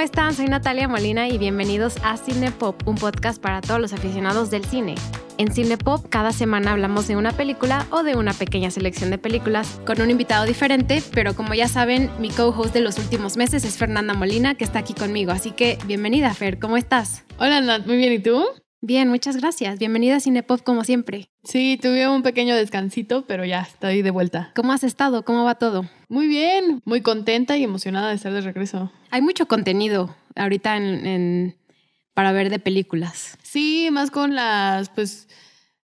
¿cómo están? Soy Natalia Molina y bienvenidos a Cinepop, un podcast para todos los aficionados del cine. En Cinepop cada semana hablamos de una película o de una pequeña selección de películas con un invitado diferente, pero como ya saben, mi co-host de los últimos meses es Fernanda Molina, que está aquí conmigo. Así que bienvenida, Fer, ¿cómo estás? Hola, Nat, muy bien, ¿y tú? Bien, muchas gracias. Bienvenida a Cinepop como siempre. Sí, tuve un pequeño descansito, pero ya estoy de vuelta. ¿Cómo has estado? ¿Cómo va todo? Muy bien, muy contenta y emocionada de estar de regreso. Hay mucho contenido ahorita en, en- para ver de películas. Sí, más con las, pues,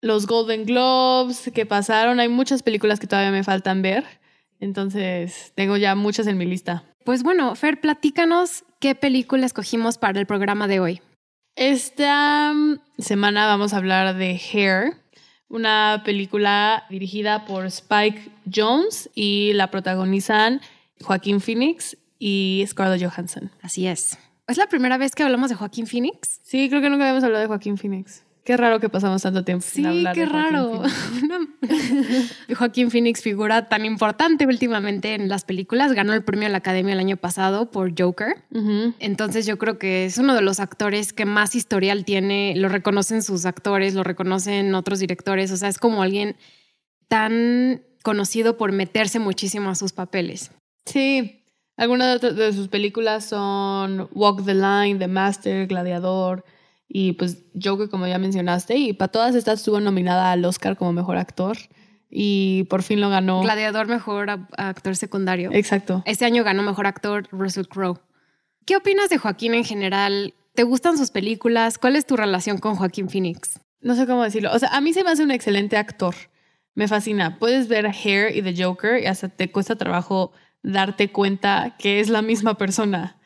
los Golden Globes que pasaron. Hay muchas películas que todavía me faltan ver. Entonces, tengo ya muchas en mi lista. Pues bueno, Fer, platícanos qué película escogimos para el programa de hoy. Esta mm, semana vamos a hablar de Hair, una película dirigida por Spike Jones y la protagonizan Joaquín Phoenix y Scarlett Johansson. Así es. ¿Es la primera vez que hablamos de Joaquín Phoenix? Sí, creo que nunca habíamos hablado de Joaquín Phoenix. Qué raro que pasamos tanto tiempo sin Sí, qué de raro. Phoenix. Joaquín Phoenix figura tan importante últimamente en las películas. Ganó el premio de la Academia el año pasado por Joker. Entonces yo creo que es uno de los actores que más historial tiene. Lo reconocen sus actores, lo reconocen otros directores. O sea, es como alguien tan conocido por meterse muchísimo a sus papeles. Sí, algunas de sus películas son Walk the Line, The Master, Gladiador y pues Joker, como ya mencionaste. Y para todas estas estuvo nominada al Oscar como mejor actor y por fin lo ganó. Gladiador, mejor a- actor secundario. Exacto. Este año ganó mejor actor Russell Crowe. ¿Qué opinas de Joaquín en general? ¿Te gustan sus películas? ¿Cuál es tu relación con Joaquín Phoenix? No sé cómo decirlo. O sea, a mí se me hace un excelente actor. Me fascina. Puedes ver Hair y The Joker y hasta te cuesta trabajo darte cuenta que es la misma persona.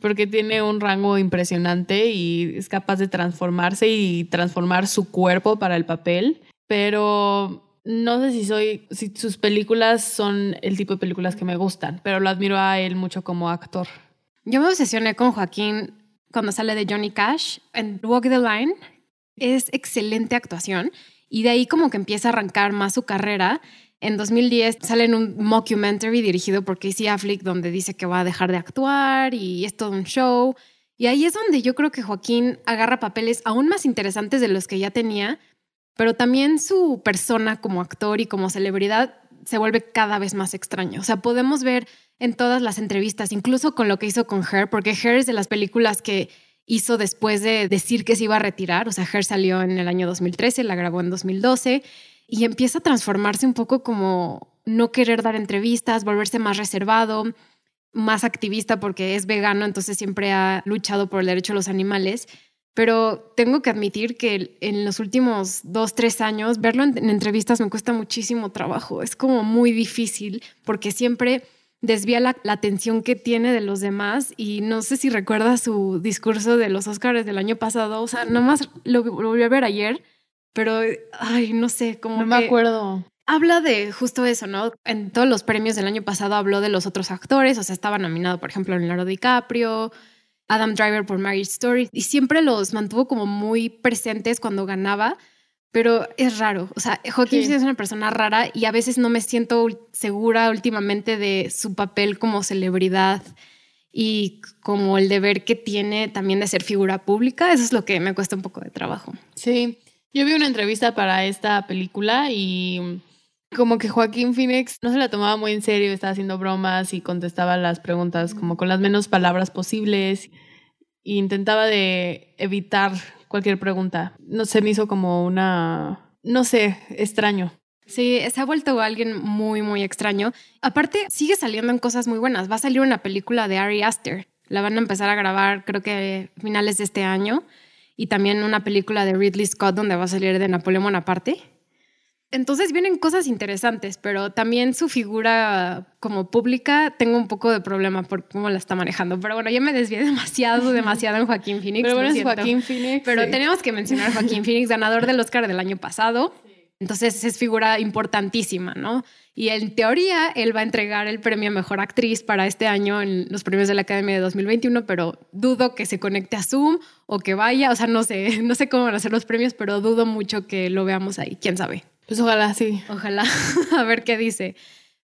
Porque tiene un rango impresionante y es capaz de transformarse y transformar su cuerpo para el papel. Pero no sé si soy, si sus películas son el tipo de películas que me gustan, pero lo admiro a él mucho como actor. Yo me obsesioné con Joaquín cuando sale de Johnny Cash en Walk the Line. Es excelente actuación y de ahí como que empieza a arrancar más su carrera. En 2010 sale en un mockumentary dirigido por Casey Affleck donde dice que va a dejar de actuar y es todo un show. Y ahí es donde yo creo que Joaquín agarra papeles aún más interesantes de los que ya tenía, pero también su persona como actor y como celebridad se vuelve cada vez más extraño. O sea, podemos ver en todas las entrevistas, incluso con lo que hizo con Her, porque Her es de las películas que hizo después de decir que se iba a retirar. O sea, Her salió en el año 2013, la grabó en 2012 y empieza a transformarse un poco como no querer dar entrevistas, volverse más reservado, más activista porque es vegano, entonces siempre ha luchado por el derecho a los animales. Pero tengo que admitir que en los últimos dos, tres años, verlo en, en entrevistas me cuesta muchísimo trabajo. Es como muy difícil porque siempre desvía la, atención que tiene de los demás y no sé si recuerdas su discurso de los Oscars del año pasado. O sea, nomás lo, lo volví a ver ayer, pero, ay, no sé, como No me acuerdo. Habla de justo eso, ¿no? En todos los premios del año pasado habló de los otros actores, o sea, estaba nominado, por ejemplo, Leonardo DiCaprio, Adam Driver por Marriage Story, y siempre los mantuvo como muy presentes cuando ganaba, pero es raro. O sea, Sí. Phoenix es una persona rara y a veces no me siento segura últimamente de su papel como celebridad y como el deber que tiene también de ser figura pública. Eso es lo que me cuesta un poco de trabajo. Sí, yo vi una entrevista para esta película y como que Joaquín Phoenix no se la tomaba muy en serio, estaba haciendo bromas y contestaba las preguntas como con las menos palabras posibles e intentaba de evitar cualquier pregunta. No se me hizo como una, no sé, extraño. Sí, se ha vuelto alguien muy, muy extraño. Aparte, sigue saliendo en cosas muy buenas. Va a salir una película de Ari Aster. La van a empezar a grabar, creo que finales de este año. Y también una película de Ridley Scott donde va a salir de Napoleón Bonaparte. Entonces vienen cosas interesantes, pero también su figura como pública tengo un poco de problema por cómo la está manejando. Pero bueno, ya me desvié demasiado, demasiado en Joaquín Phoenix. Pero bueno, es. Joaquín Phoenix. Pero sí. tenemos que mencionar a Joaquín Phoenix, ganador del Oscar del año pasado. Entonces es figura importantísima, ¿no? Y en teoría él va a entregar el premio a Mejor Actriz para este año en los premios de la Academia de 2021, pero dudo que se conecte a Zoom o que vaya, o sea, no sé, no sé cómo van a ser los premios, pero dudo mucho que lo veamos ahí, quién sabe. Pues ojalá sí. Ojalá, a ver qué dice.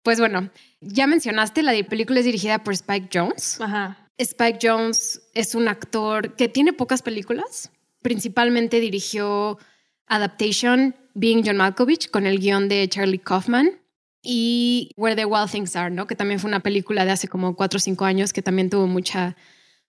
Pues bueno, ya mencionaste, la película es dirigida por Spike Jones. Ajá. Spike Jones es un actor que tiene pocas películas. Principalmente dirigió Adaptation, Being John Malkovich, con el guion de Charlie Kaufman, y Where the Wild Things Are, ¿no? Que también fue una película de hace como cuatro o cinco años que también tuvo mucha,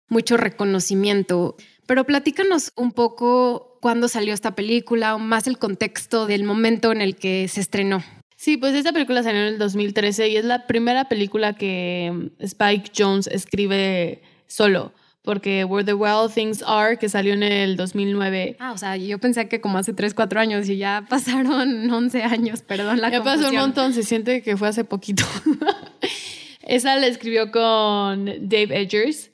mucho reconocimiento. Pero platícanos un poco cuándo salió esta película, más el contexto del momento en el que se estrenó. Sí, pues esta película salió en el 2013 y es la primera película que Spike Jones escribe solo porque Where the Wild Things Are, que salió en el 2009. Ah, o sea, yo pensé que como hace 3, 4 años y ya pasaron 11 años, perdón la Ya pasó un montón, se siente que fue hace poquito. Esa la escribió con Dave Edgers.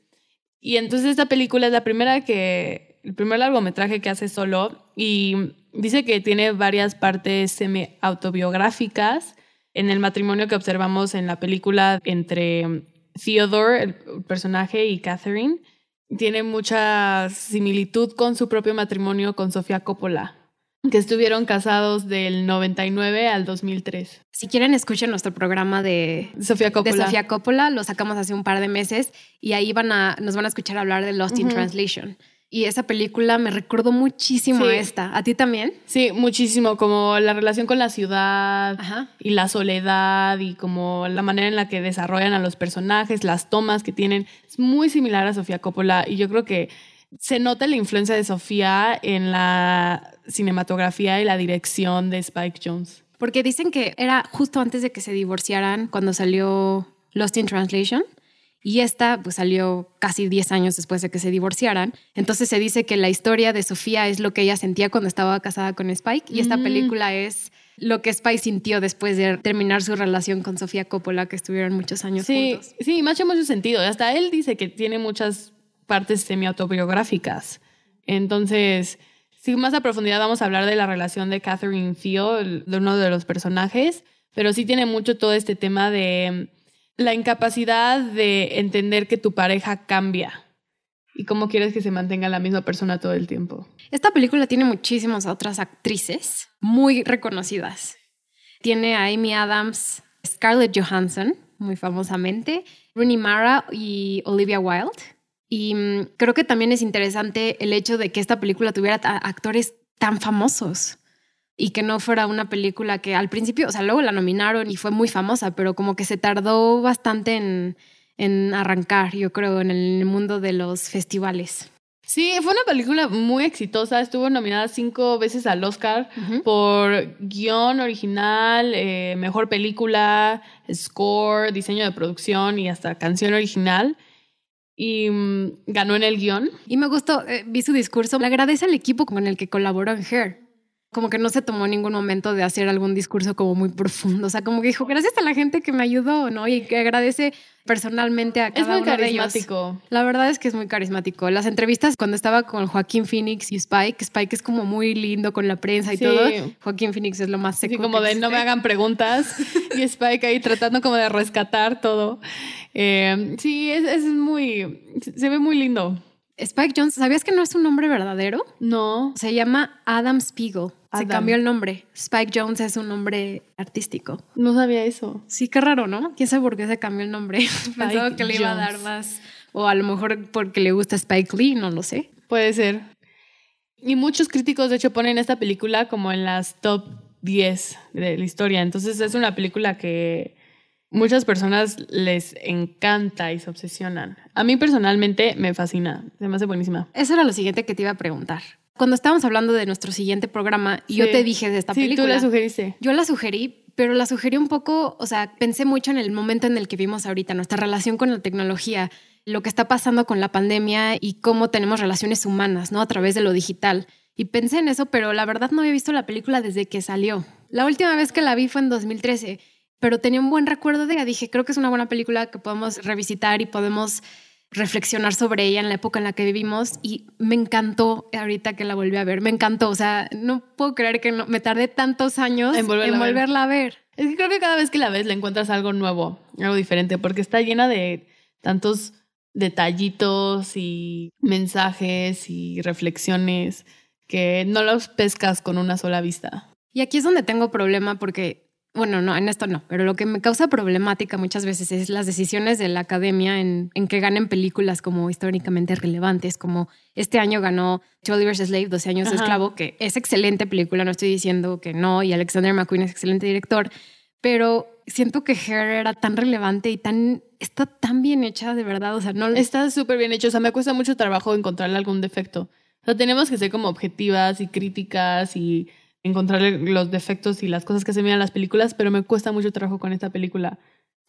Y entonces esta película es la primera que, el primer largometraje que hace solo y dice que tiene varias partes semi-autobiográficas en el matrimonio que observamos en la película entre Theodore, el personaje, y Catherine tiene mucha similitud con su propio matrimonio con Sofía Coppola, que estuvieron casados del 99 al 2003. Si quieren, escuchen nuestro programa de Sofía Coppola. De Sofía Coppola, lo sacamos hace un par de meses y ahí van a, nos van a escuchar hablar de Lost in Translation. Y esa película me recordó muchísimo a esta. ¿A ti también? Sí, muchísimo. Como la relación con la ciudad y la soledad y como la manera en la que desarrollan a los personajes, las tomas que tienen. Es muy similar a Sofía Coppola y yo creo que se nota la influencia de Sofía en la cinematografía y la dirección de Spike Jones. Porque dicen que era justo antes de que se divorciaran cuando salió Lost in Translation y esta pues salió casi 10 años después de que se divorciaran. Entonces se dice que la historia de Sofía es lo que ella sentía cuando estaba casada con Spike y esta mm. película es lo que Spike sintió después de terminar su relación con Sofía Coppola, que estuvieron muchos años sí, juntos. Sí, me ha hecho mucho sentido. Hasta él dice que tiene muchas partes semi-autobiográficas. Entonces, sí, más a profundidad vamos a hablar de la relación de Catherine Theo, de uno de los personajes, pero sí tiene mucho todo este tema de la incapacidad de entender que tu pareja cambia y cómo quieres que se mantenga la misma persona todo el tiempo. Esta película tiene muchísimas otras actrices muy reconocidas. Tiene a Amy Adams, Scarlett Johansson, muy famosamente, Rooney Mara y Olivia Wilde. Y mm, creo que también es interesante el hecho de que esta película tuviera actores tan famosos y que no fuera una película que al principio, o sea, luego la nominaron y fue muy famosa, pero como que se tardó bastante en, en arrancar, yo creo, en el mundo de los festivales. Sí, fue una película muy exitosa. Estuvo nominada cinco veces al Oscar por guion original, eh, mejor película, score, diseño de producción y hasta canción original. Y mm, ganó en el guion. Y me gustó, eh, vi su discurso. Le agradece al equipo con el que colaboró en Hair como que no se tomó ningún momento de hacer algún discurso como muy profundo. O sea, como que dijo, gracias a la gente que me ayudó, ¿no? Y que agradece personalmente a cada es muy carismático. La verdad es que es muy carismático. Las entrevistas cuando estaba con Joaquín Phoenix y Spike, Spike es como muy lindo con la prensa y todo. Joaquín Phoenix es lo más seco. Sí, como de no me hagan preguntas. y Spike ahí tratando como de rescatar todo. Eh, sí, es, es muy, se ve muy lindo. Spike Jones, ¿sabías que no es un nombre verdadero? No. Se llama Adam Spiegel. Se cambió el nombre. Spike Jones es un nombre artístico. No sabía eso. Sí, qué raro, ¿no? ¿Quién sabe por qué se cambió el nombre? Pensaba que le iba a dar más. O a lo mejor porque le gusta Spike Lee, no lo sé. Puede ser. Y muchos críticos, de hecho, ponen esta película como en las top 10 de la historia. Entonces es una película que muchas personas les encanta y se obsesionan. A mí personalmente me fascina, se me hace buenísima. Eso era lo siguiente que te iba a preguntar. Cuando estábamos hablando de nuestro siguiente programa, y yo te dije de esta película. Sí, tú la sugeriste. Yo la sugerí, pero la sugerí un poco, o sea, pensé mucho en el momento en el que vivimos ahorita, nuestra relación con la tecnología, lo que está pasando con la pandemia y cómo tenemos relaciones humanas, ¿no? A través de lo digital. Y pensé en eso, pero la verdad no había visto la película desde que salió. La última vez que la vi fue en 2013 pero tenía un buen recuerdo de ella. Dije, creo que es una buena película que podemos revisitar y podemos reflexionar sobre ella en la época en la que vivimos y me encantó ahorita que la volví a ver, me encantó, o sea, no puedo creer que me tardé tantos años en, volverla, a ver. Es que creo que cada vez que la ves le encuentras algo nuevo, algo diferente, porque está llena de tantos detallitos y mensajes y reflexiones que no los pescas con una sola vista. Y aquí es donde tengo problema porque bueno, no, en esto no, pero lo que me causa problemática muchas veces es las decisiones de la academia en, en que ganen películas como históricamente relevantes, como este año ganó Charlie vs. Slave, 12 años de esclavo, que es excelente película, no estoy diciendo que no, y Alexander McQueen es excelente director, pero siento que Hair era tan relevante y tan está tan bien hecha de verdad, o sea, no está súper bien hecho, o sea, me cuesta mucho trabajo encontrarle algún defecto. O sea, tenemos que ser como objetivas y críticas y encontrarle los defectos y las cosas que se miran en las películas, pero me cuesta mucho trabajo con esta película.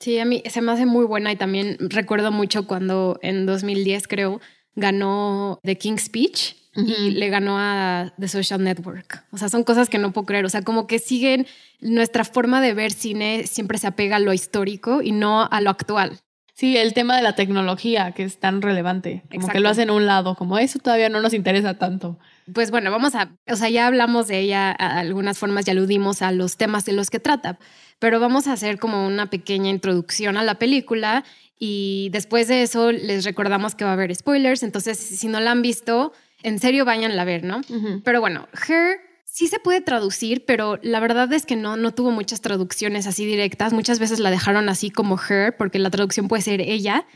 Sí, a mí se me hace muy buena y también recuerdo mucho cuando en 2010 creo ganó The King's Speech y le ganó a The Social Network. O sea, son cosas que no puedo creer. O sea, como que siguen nuestra forma de ver cine siempre se apega a lo histórico y no a lo actual. Sí, el tema de la tecnología que es tan relevante, como que lo hacen a un lado, como eso todavía no nos interesa tanto. Pues bueno, vamos a, o sea, ya hablamos de ella a algunas formas, ya aludimos a los temas de los que trata, pero vamos a hacer como una pequeña introducción a la película y después de eso les recordamos que va a haber spoilers, entonces si no la han visto, en serio vayan a ver, ¿no? Pero bueno, Her sí se puede traducir, pero la verdad es que no, no tuvo muchas traducciones así directas. Muchas veces la dejaron así como her, porque la traducción puede ser ella,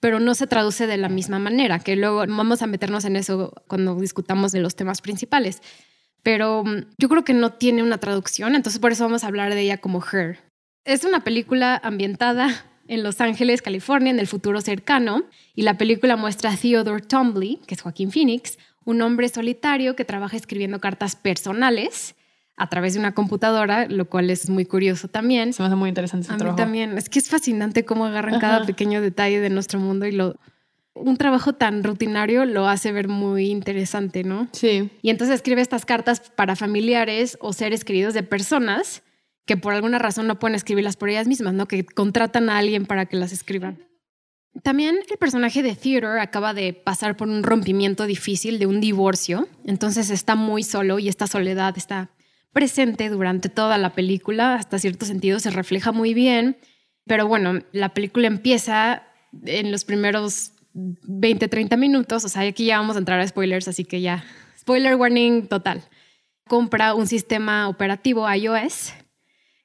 pero no se traduce de la misma manera, que luego vamos a meternos en eso cuando discutamos de los temas principales. Pero mm, yo creo que no tiene una traducción, entonces por eso vamos a hablar de ella como her. Es una película ambientada en Los Ángeles, California, en el futuro cercano, y la película muestra a Theodore Tombly, que es Joaquín Phoenix, un hombre solitario que trabaja escribiendo cartas personales a través de una computadora, lo cual es muy curioso también. Se me hace muy interesante ese a trabajo. Mí también. Es que es fascinante cómo agarran cada pequeño detalle de nuestro mundo y lo un trabajo tan rutinario lo hace ver muy interesante, ¿no? Sí. Y entonces escribe estas cartas para familiares o seres queridos de personas que por alguna razón no pueden escribirlas por ellas mismas, ¿no? Que contratan a alguien para que las escriban. También el personaje de Theodore acaba de pasar por un rompimiento difícil de un divorcio, entonces está muy solo y esta soledad está presente durante toda la película, hasta cierto sentido se refleja muy bien, pero bueno, la película empieza en los primeros 20, 30 minutos, o sea, aquí ya vamos a entrar a spoilers, así que ya, spoiler warning total. Compra un sistema operativo iOS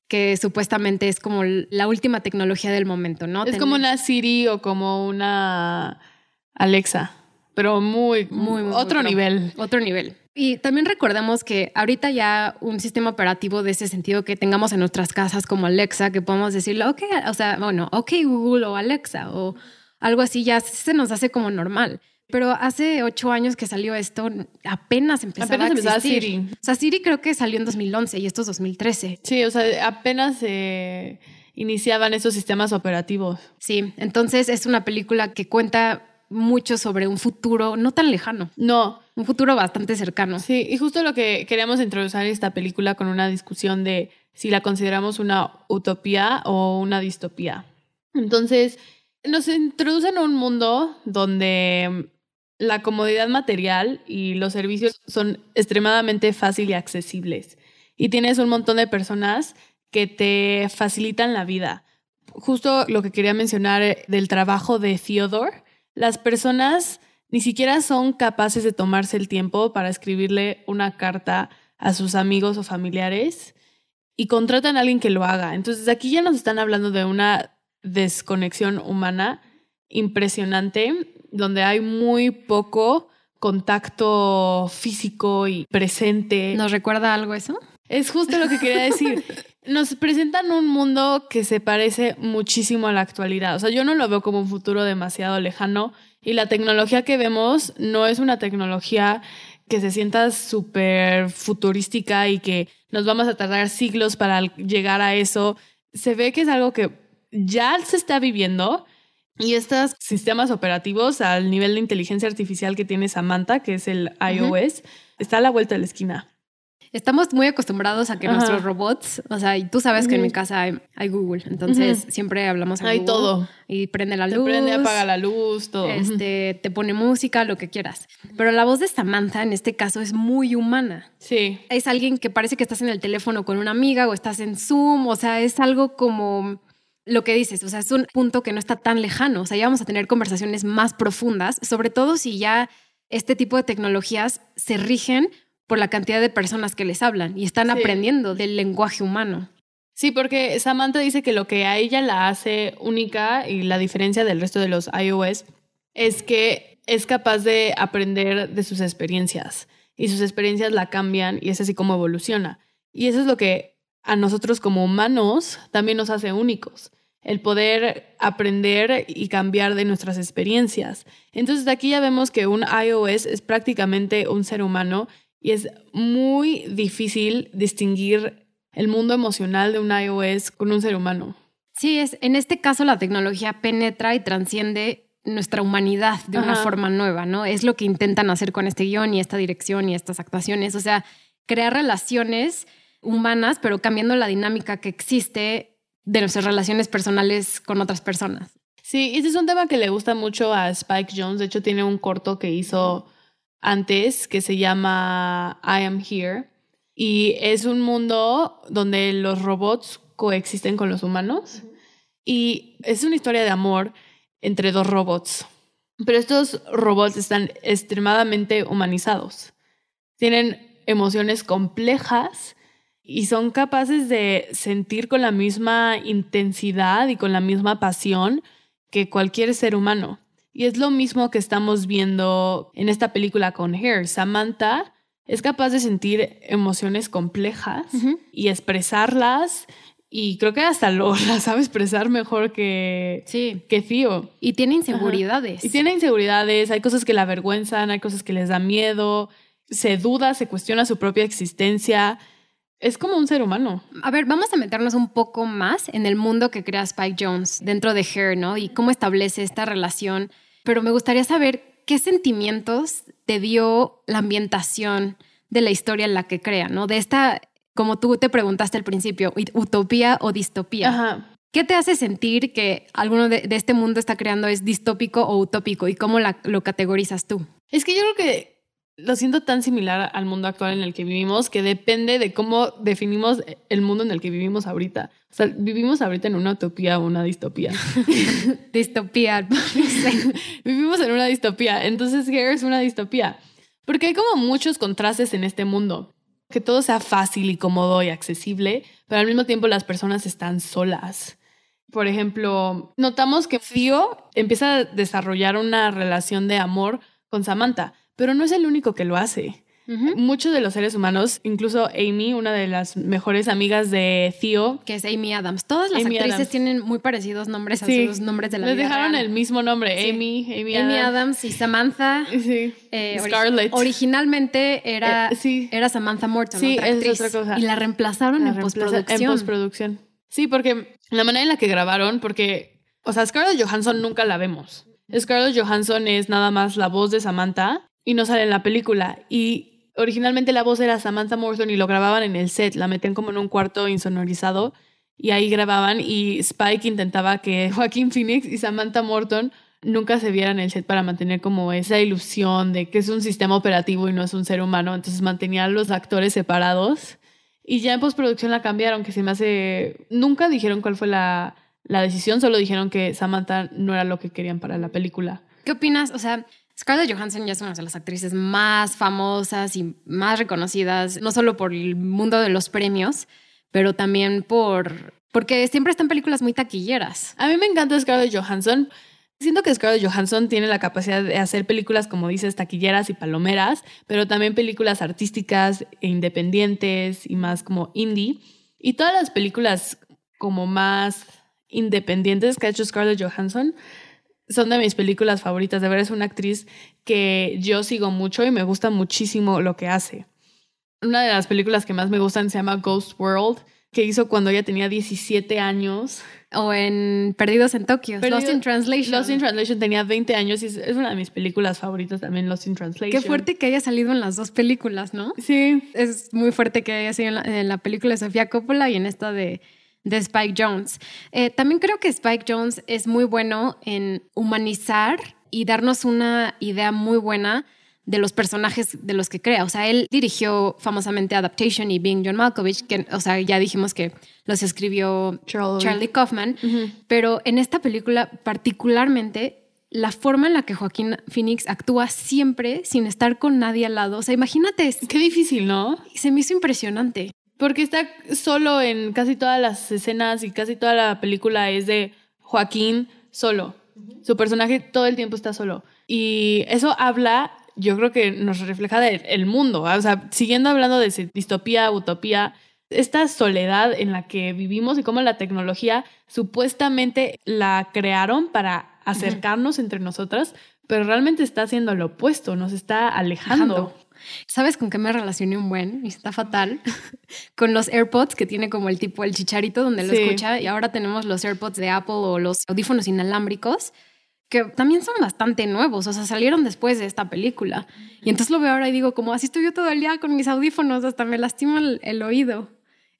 que supuestamente es como la última tecnología del momento, ¿no? Es como una Siri o como una Alexa, pero muy, muy, otro nivel. Otro nivel. Y también recordemos que ahorita ya un sistema operativo de ese sentido que tengamos en nuestras casas como Alexa, que podemos decirle, ok, o sea, bueno, ok Google o Alexa o algo así, ya se nos hace como normal. Pero hace ocho años que salió esto, apenas empezaba a existir. Siri. O sea, Siri creo que salió en 2011 y esto es 2013. Sí, o sea, apenas se iniciaban esos sistemas operativos. Sí, entonces es una película que cuenta mucho sobre un futuro no tan lejano. No. Un futuro bastante cercano. Sí, y justo lo que queríamos introducir esta película con una discusión de si la consideramos una utopía o una distopía. Entonces, nos introducen a un mundo donde la comodidad material y los servicios son extremadamente fáciles y accesibles. Y tienes un montón de personas que te facilitan la vida. Justo lo que quería mencionar del trabajo de Theodore, las personas ni siquiera son capaces de tomarse el tiempo para escribirle una carta a sus amigos o familiares y contratan a alguien que lo haga. Entonces aquí ya nos están hablando de una desconexión humana impresionante donde hay muy poco contacto físico y presente. ¿Nos recuerda algo eso? Es justo lo que quería decir. Nos presentan un mundo que se parece muchísimo a la actualidad. O sea, yo no lo veo como un futuro demasiado lejano y la tecnología que vemos no es una tecnología que se sienta súper futurística y que nos vamos a tardar siglos para llegar a eso. Se ve que es algo que ya se está viviendo, y estos sistemas operativos al nivel de inteligencia artificial que tiene Samantha, que es el iOS, está a la vuelta de la esquina. Estamos muy acostumbrados a que nuestros robots, o sea, y tú sabes que en mi casa hay, Google, entonces siempre hablamos a Hay todo. Y prende la luz. prende, apaga la luz, todo. Este, te pone música, lo que quieras. Pero la voz de Samantha en este caso es muy humana. Sí. Es alguien que parece que estás en el teléfono con una amiga o estás en Zoom, o sea, es algo como lo que dices, o sea, es un punto que no está tan lejano, o sea, ya vamos a tener conversaciones más profundas, sobre todo si ya este tipo de tecnologías se rigen por la cantidad de personas que les hablan y están aprendiendo del lenguaje humano. Sí, porque Samantha dice que lo que a ella la hace única y la diferencia del resto de los iOS es que es capaz de aprender de sus experiencias y sus experiencias la cambian y es así como evoluciona. Y eso es lo que a nosotros como humanos también nos hace únicos, el poder aprender y cambiar de nuestras experiencias. Entonces aquí ya vemos que un iOS es prácticamente un ser humano y es muy difícil distinguir el mundo emocional de un iOS con un ser humano. Sí, es, en este caso la tecnología penetra y transciende nuestra humanidad de una forma nueva, ¿no? Es lo que intentan hacer con este guion y esta dirección y estas actuaciones, o sea, crear relaciones humanas, pero cambiando la dinámica que existe de nuestras relaciones personales con otras personas. Sí, ese es un tema que le gusta mucho a Spike Jones, de hecho tiene un corto que hizo antes que se llama I Am Here, y es un mundo donde los robots coexisten con los humanos. Y es una historia de amor entre dos robots. Pero estos robots están extremadamente humanizados. Tienen emociones complejas y son capaces de sentir con la misma intensidad y con la misma pasión que cualquier ser humano. Y es lo mismo que estamos viendo en esta película con Hair. Samantha es capaz de sentir emociones complejas y expresarlas. Y creo que hasta lo la sabe expresar mejor que, sí. que Fío. Y tiene inseguridades. Y tiene inseguridades, hay cosas que la avergüenzan, hay cosas que les da miedo, se duda, se cuestiona su propia existencia. Es como un ser humano. A ver, vamos a meternos un poco más en el mundo que crea Spike Jones dentro de Her, ¿no? Y cómo establece esta relación. Pero me gustaría saber ¿qué sentimientos te dio la ambientación de la historia en la que crea, ¿no? De esta, como tú te preguntaste al principio, utopía o distopía. ¿Qué te hace sentir que alguno de, este mundo está creando es distópico o utópico y cómo lo categorizas tú? Es que yo creo que lo siento tan similar al mundo actual en el que vivimos que depende de cómo definimos el mundo en el que vivimos ahorita. O sea, vivimos ahorita en una utopía o una distopía. distopía. vivimos en una distopía. Entonces, ¿qué es una distopía? Porque hay como muchos contrastes en este mundo. Que todo sea fácil y cómodo y accesible, pero al mismo tiempo las personas están solas. Por ejemplo, notamos que Fio empieza a desarrollar una relación de amor con Samantha pero no es el único que lo hace. Muchos de los seres humanos, incluso Amy, una de las mejores amigas de Theo, que es Amy Adams. Todas las actrices tienen muy parecidos nombres a sus nombres de la Les dejaron el mismo nombre, Amy, Amy, Amy Adams. y Samantha. Sí. Eh, Scarlett. originalmente era, eh, era Samantha Morton, sí, otra actriz, es otra cosa. Y la reemplazaron en postproducción. En postproducción. Sí, porque la manera en la que grabaron, porque, o sea, Scarlett Johansson nunca la vemos. Scarlett Johansson es nada más la voz de Samantha y no sale en la película. Y originalmente la voz era Samantha Morton y lo grababan en el set, la metían como en un cuarto insonorizado y ahí grababan y Spike intentaba que Joaquín Phoenix y Samantha Morton nunca se vieran en el set para mantener como esa ilusión de que es un sistema operativo y no es un ser humano, entonces mantenían los actores separados y ya en postproducción la cambiaron, que se me hace... Nunca dijeron cuál fue la, la decisión, solo dijeron que Samantha no era lo que querían para la película. ¿Qué opinas? O sea, Scarlett Johansson ya es una de las actrices más famosas y más reconocidas, no solo por el mundo de los premios, pero también por porque siempre están películas muy taquilleras. A mí me encanta Scarlett Johansson. Siento que Scarlett Johansson tiene la capacidad de hacer películas, como dices, taquilleras y palomeras, pero también películas artísticas e independientes y más como indie. Y todas las películas como más independientes que ha hecho Scarlett Johansson son de mis películas favoritas. De verdad es una actriz que yo sigo mucho y me gusta muchísimo lo que hace. Una de las películas que más me gustan se llama Ghost World, que hizo cuando ella tenía 17 años. O en Perdidos en Tokio, Lost in Translation. Lost in Translation tenía 20 años y es una de mis películas favoritas también, Lost in Translation. Qué fuerte que haya salido en las dos películas, ¿no? Sí. Es muy fuerte que haya sido en la película de Sofía Coppola y en esta de de Spike Jones. Eh, también creo que Spike Jones es muy bueno en humanizar y darnos una idea muy buena de los personajes de los que crea. O sea, él dirigió famosamente Adaptation y Being John Malkovich, que, o sea, ya dijimos que los escribió Charlie, Kaufman, pero en esta película particularmente la forma en la que Joaquín Phoenix actúa siempre sin estar con nadie al lado. O sea, imagínate. Qué difícil, ¿no? Se me hizo impresionante. Porque está solo en casi todas las escenas y casi toda la película es de Joaquín solo. Su personaje todo el tiempo está solo. Y eso habla, yo creo que nos refleja del mundo. O sea, siguiendo hablando de distopía, utopía, esta soledad en la que vivimos y cómo la tecnología supuestamente la crearon para acercarnos entre nosotras, pero realmente está haciendo lo opuesto, nos está alejando. ¿Sabes con qué me relacioné un buen? Y está fatal. con los AirPods, que tiene como el tipo, el chicharito donde lo escucha. Y ahora tenemos los AirPods de Apple o los audífonos inalámbricos, que también son bastante nuevos. O sea, salieron después de esta película. Y entonces lo veo ahora y digo, como así estoy yo todo el día con mis audífonos, hasta me lastima el, oído.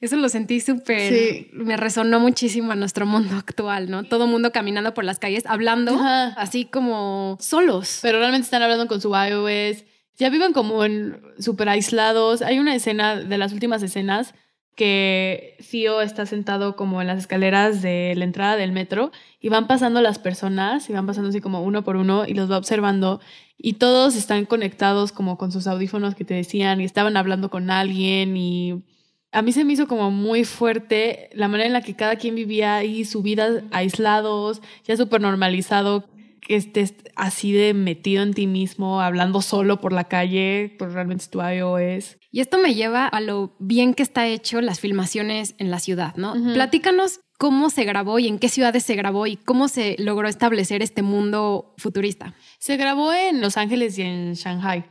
Eso lo sentí súper, me resonó muchísimo a nuestro mundo actual, ¿no? Todo mundo caminando por las calles, hablando así como solos. Pero realmente están hablando con su iOS ya viven como en súper aislados. Hay una escena de las últimas escenas que Theo está sentado como en las escaleras de la entrada del metro y van pasando las personas y van pasando así como uno por uno y los va observando y todos están conectados como con sus audífonos que te decían y estaban hablando con alguien y a mí se me hizo como muy fuerte la manera en la que cada quien vivía ahí su vida aislados, ya súper normalizado que estés así de metido en ti mismo, hablando solo por la calle, pues realmente tu iOS. Y esto me lleva a lo bien que está hecho las filmaciones en la ciudad, ¿no? Platícanos cómo se grabó y en qué ciudades se grabó y cómo se logró establecer este mundo futurista. Se grabó en Los Ángeles y en Shanghai.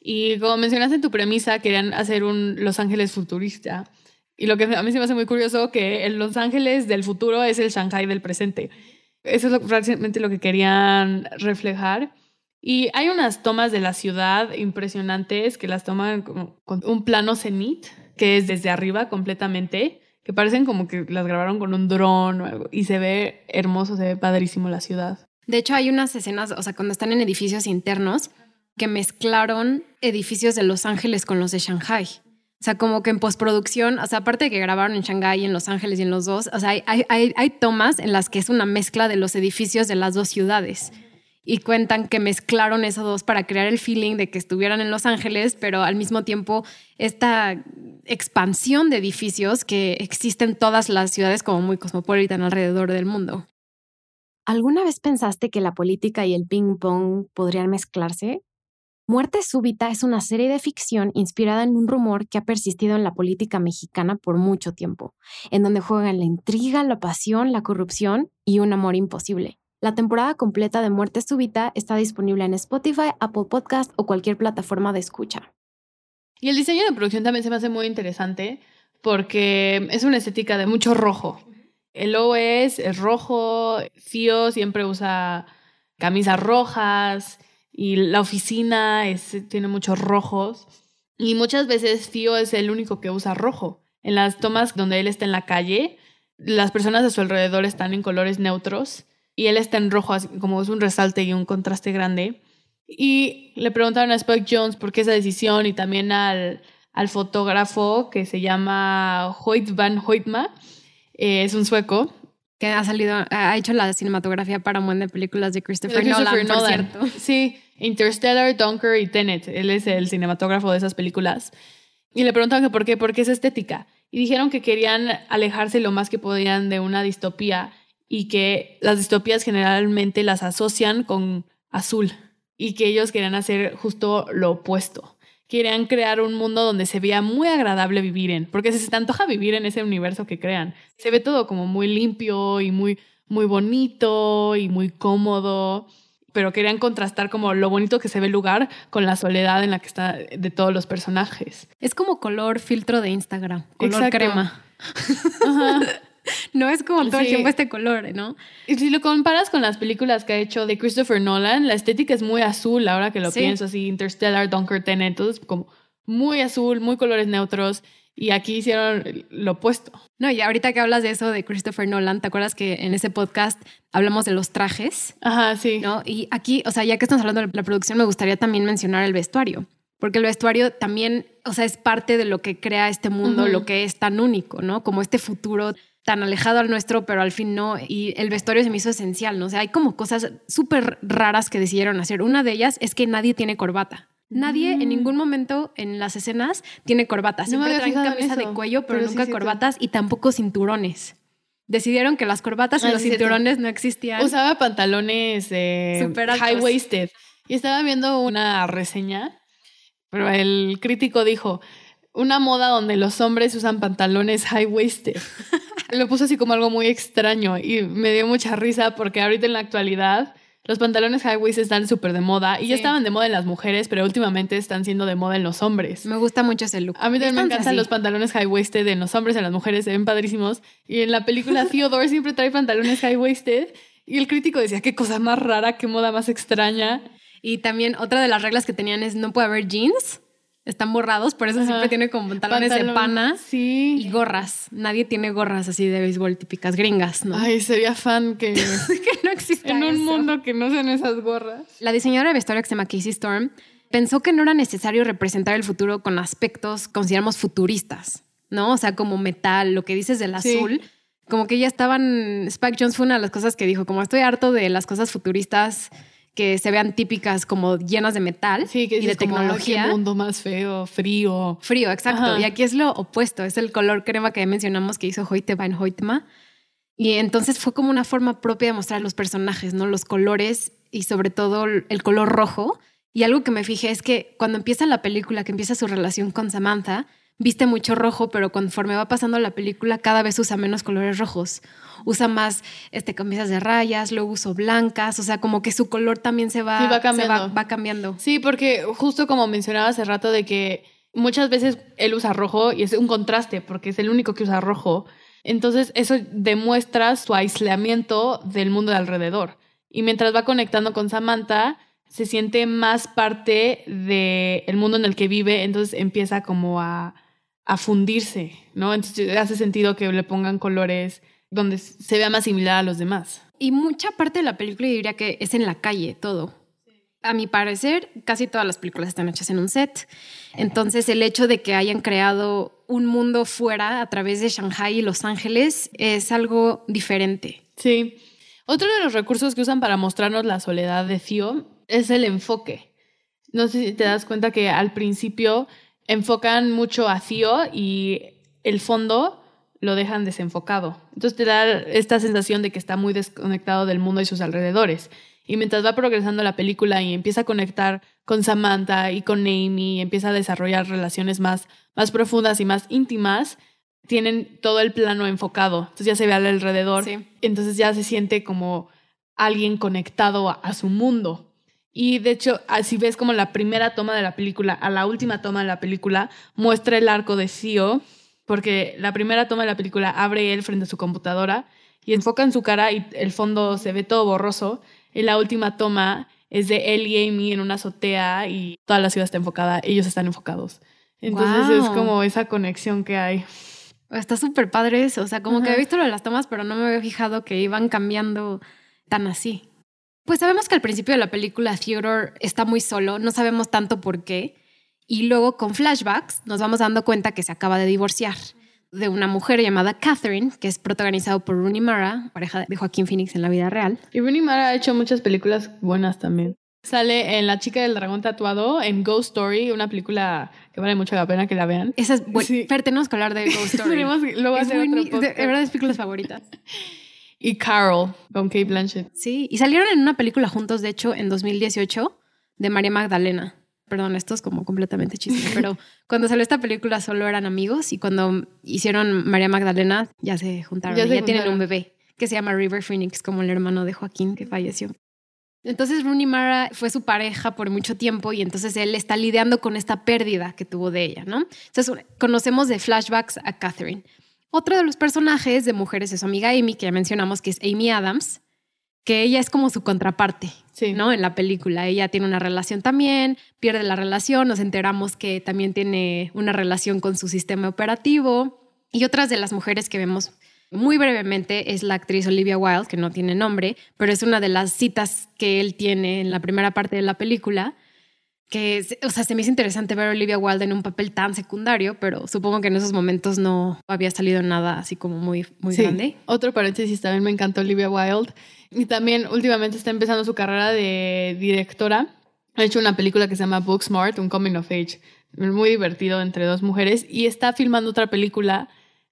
Y como mencionaste en tu premisa, querían hacer un Los Ángeles futurista. Y lo que a mí se me hace muy curioso que el Los Ángeles del futuro es el Shanghai del presente. Eso es realmente lo que querían reflejar. Y hay unas tomas de la ciudad impresionantes que las toman con un plano cenit, que es desde arriba completamente, que parecen como que las grabaron con un dron o algo, y se ve hermoso, se ve padrísimo la ciudad. De hecho, hay unas escenas, o sea, cuando están en edificios internos, que mezclaron edificios de Los Ángeles con los de Shanghai. O sea, como que en postproducción, o sea, aparte de que grabaron en Shanghái, en Los Ángeles y en los dos, o sea, hay, hay, tomas en las que es una mezcla de los edificios de las dos ciudades. Y cuentan que mezclaron esos dos para crear el feeling de que estuvieran en Los Ángeles, pero al mismo tiempo esta expansión de edificios que existen en todas las ciudades como muy cosmopolitan alrededor del mundo. ¿Alguna vez pensaste que la política y el ping pong podrían mezclarse? Muerte Súbita es una serie de ficción inspirada en un rumor que ha persistido en la política mexicana por mucho tiempo, en donde juegan la intriga, la pasión, la corrupción y un amor imposible. La temporada completa de Muerte Súbita está disponible en Spotify, Apple Podcast o cualquier plataforma de escucha. Y el diseño de producción también se me hace muy interesante porque es una estética de mucho rojo. El logo es, rojo, Fio siempre usa camisas rojas, y la oficina es, tiene muchos rojos y muchas veces Fio es el único que usa rojo. En las tomas donde él está en la calle, las personas a su alrededor están en colores neutros y él está en rojo, así como es un resalte y un contraste grande. Y le preguntaron a Spike Jones por qué esa decisión y también al, al fotógrafo que se llama Hoyt van Hoytma, eh, es un sueco, que ha salido, ha hecho la cinematografía para un buen de películas de Christopher, Nolan, por cierto. Sí, Interstellar, Dunker y Tenet. Él es el cinematógrafo de esas películas. Y le preguntaron que por qué, por qué es estética. Y dijeron que querían alejarse lo más que podían de una distopía y que las distopías generalmente las asocian con azul y que ellos querían hacer justo lo opuesto. Querían crear un mundo donde se vea muy agradable vivir en, porque se te antoja vivir en ese universo que crean. Se ve todo como muy limpio y muy, muy bonito y muy cómodo pero querían contrastar como lo bonito que se ve el lugar con la soledad en la que está de todos los personajes. Es como color filtro de Instagram, color crema. no es como todo el tiempo este color, ¿no? Y si lo comparas con las películas que ha hecho de Christopher Nolan, la estética es muy azul, ahora que lo pienso así, Interstellar, Dunker, Tenet, todo es como muy azul, muy colores neutros. Y aquí hicieron lo opuesto. No, y ahorita que hablas de eso de Christopher Nolan, ¿te acuerdas que en ese podcast hablamos de los trajes? Ajá, sí. ¿No? Y aquí, o sea, ya que estamos hablando de la producción, me gustaría también mencionar el vestuario. Porque el vestuario también, o sea, es parte de lo que crea este mundo, lo que es tan único, ¿no? Como este futuro tan alejado al nuestro, pero al fin no. Y el vestuario se me hizo esencial, ¿no? O sea, hay como cosas súper raras que decidieron hacer. Una de ellas es que nadie tiene corbata. Nadie en ningún momento en las escenas tiene corbatas. No Siempre traen camisa de cuello, pero, pero nunca corbatas y tampoco cinturones. Decidieron que las corbatas y Ah, los sí cinturones no existían. Usaba pantalones eh, high-waisted. Y estaba viendo una reseña, pero el crítico dijo, una moda donde los hombres usan pantalones high-waisted. Lo puso así como algo muy extraño y me dio mucha risa porque ahorita en la actualidad los pantalones high-waisted están súper de moda y ya estaban de moda en las mujeres, pero últimamente están siendo de moda en los hombres. me gusta mucho ese look. A mí también me encantan así. los pantalones high-waisted en los hombres, en las mujeres, se ven padrísimos. Y en la película Theodore siempre trae pantalones high-waisted. Y el crítico decía, qué cosa más rara, qué moda más extraña. Y también otra de las reglas que tenían es no puede haber jeans. Están borrados, por eso Ajá. siempre tiene como pantalones de Pantalón- pana Sí. y gorras. Nadie tiene gorras así de béisbol típicas gringas, ¿no? Ay, sería fan que que no exista en un eso. mundo que no sean esas gorras. La diseñadora de vestuario que se llama Casey Storm pensó que no era necesario representar el futuro con aspectos consideramos futuristas, ¿no? O sea, como metal, lo que dices del Sí. azul. Como que ya estaban. Spike Jones fue una de las cosas que dijo: como estoy harto de las cosas futuristas que se vean típicas, como llenas de metal Sí, que y de como, "Ay, tecnología. qué mundo más feo, frío. Frío, exacto. Ajá. Y aquí es lo opuesto, es el color crema que ya mencionamos que hizo Hoyte van Hoytema. Y entonces fue como una forma propia de mostrar los personajes, ¿no? Los colores y sobre todo el color rojo. Y algo que me fijé es que cuando empieza la película, que empieza su relación con Samantha, viste mucho rojo, pero conforme va pasando la película, cada vez usa menos colores rojos. Usa más este, camisas de rayas, luego uso blancas, o sea, como que su color también se va, Sí, va se cambiando. va cambiando. Sí, porque justo como mencionaba hace rato de que muchas veces él usa rojo y es un contraste porque es el único que usa rojo. Entonces eso demuestra su aislamiento del mundo de alrededor. Y mientras va conectando con Samantha, se siente más parte del mundo en el que vive, entonces empieza como a, a fundirse, ¿no? Entonces hace sentido que le pongan colores donde se vea más similar a los demás. Y mucha parte de la película yo diría que es en la calle, todo. A mi parecer, casi todas las películas están hechas en un set. Entonces, el hecho de que hayan creado un mundo fuera a través de Shanghai y Los Ángeles es algo diferente. Sí. Otro de los recursos que usan para mostrarnos la soledad de Theo es el enfoque. No sé si te das cuenta que al principio enfocan mucho a Theo y el fondo lo dejan desenfocado. Entonces te da esta sensación de que está muy desconectado del mundo y sus alrededores. Y mientras va progresando la película y empieza a conectar con Samantha y con Amy y empieza a desarrollar relaciones más, más profundas y más íntimas, tienen todo el plano enfocado. Entonces ya se ve al alrededor. Sí. Entonces ya se siente como alguien conectado a, a su mundo. Y de hecho, así ves como la primera toma de la película a la última toma de la película muestra el arco de Theo, porque la primera toma de la película abre él frente a su computadora y enfoca en su cara y el fondo se ve todo borroso. Y la última toma es de él y Amy en una azotea y toda la ciudad está enfocada, ellos están enfocados. Entonces es como esa conexión que hay. Está súper padre eso. O sea, como que he visto lo de las tomas, pero no me había fijado que iban cambiando tan así. Pues sabemos que al principio de la película Theodore está muy solo, no sabemos tanto por qué. Y luego con flashbacks nos vamos dando cuenta que se acaba de divorciar de una mujer llamada Catherine, que es protagonizado por Rooney Mara, pareja de Joaquín Phoenix en la vida real. Y Rooney Mara ha hecho muchas películas buenas también. Sale en La chica del dragón tatuado, en Ghost Story, una película que vale mucho la pena que la vean. Esa es buena. Sí. Fer, tenemos que hablar de Ghost Story. Luego es hacer otro de, de verdad es películas favoritas. Y Carol, con Kate Blanchett. Sí, y salieron en una película juntos, de hecho, en 2018, de María Magdalena. Perdón, esto es como completamente chiste, pero cuando salió esta película solo eran amigos y cuando hicieron María Magdalena ya se juntaron, Ya se ya tienen un bebé que se llama River Phoenix, como el hermano de Joaquín que falleció. Entonces Rooney Mara fue su pareja por mucho tiempo y entonces él está lidiando con esta pérdida que tuvo de ella, ¿no? Entonces conocemos de flashbacks a Catherine. Otro de los personajes de mujeres es su amiga Amy, que ya mencionamos que es Amy Adams, que ella es como su contraparte, Sí. ¿no? En la película. Ella tiene una relación también, pierde la relación, nos enteramos que también tiene una relación con su sistema operativo. Y otras de las mujeres que vemos muy brevemente es la actriz Olivia Wilde, que no tiene nombre, pero es una de las citas que él tiene en la primera parte de la película. Que, o sea, se me hizo interesante ver a Olivia Wilde en un papel tan secundario, pero supongo que en esos momentos no había salido nada así como muy, muy Sí. grande. Otro paréntesis, también me encantó Olivia Wilde. Y también últimamente está empezando su carrera de directora. ha hecho una película que se llama Booksmart, un coming of age muy divertido entre dos mujeres y está filmando otra película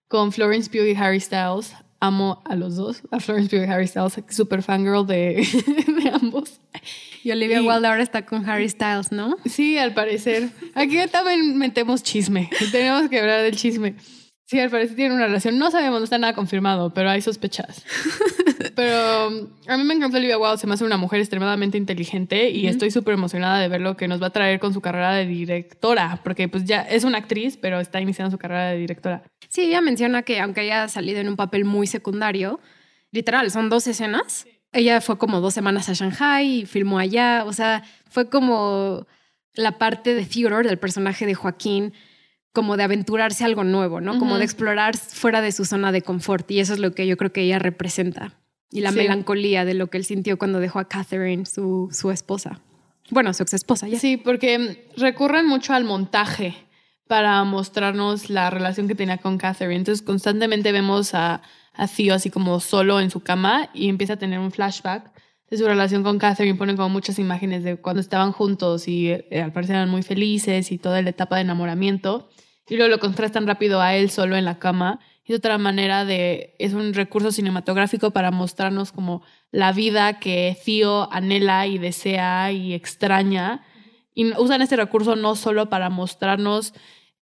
con Florence Pugh y Harry Styles. Amo a los dos, a Florence Pugh y Harry Styles, super fangirl de, de ambos. Y Olivia Wilde ahora está con Harry Styles, ¿no? Sí, al parecer. Aquí también metemos chisme. Tenemos que hablar del chisme. Sí, al parecer tienen una relación. No sabemos, no está nada confirmado, pero hay sospechas. pero um, a mí me encanta Olivia Wilde, se me hace una mujer extremadamente inteligente y estoy súper emocionada de ver lo que nos va a traer con su carrera de directora, porque pues ya es una actriz, pero está iniciando su carrera de directora. Sí, ella menciona que aunque haya salido en un papel muy secundario, literal, son dos escenas ella fue como dos semanas a Shanghai y filmó allá. O sea, fue como la parte de Theodore, del personaje de Joaquín, como de aventurarse algo nuevo, ¿no? Como de explorar fuera de su zona de confort. Y eso es lo que yo creo que ella representa. Y la melancolía de lo que él sintió cuando dejó a Catherine, su, su esposa. Bueno, su ex esposa ya. Sí, porque recurren mucho al montaje para mostrarnos la relación que tenía con Catherine. Entonces, constantemente vemos a a Theo así como solo en su cama y empieza a tener un flashback de su relación con Catherine. Ponen como muchas imágenes de cuando estaban juntos y eh, al parecer eran muy felices y toda la etapa de enamoramiento. Y luego lo contrastan rápido a él solo en la cama. Y otra manera de, es un recurso cinematográfico para mostrarnos como la vida que Theo anhela y desea y extraña. Y usan este recurso no solo para mostrarnos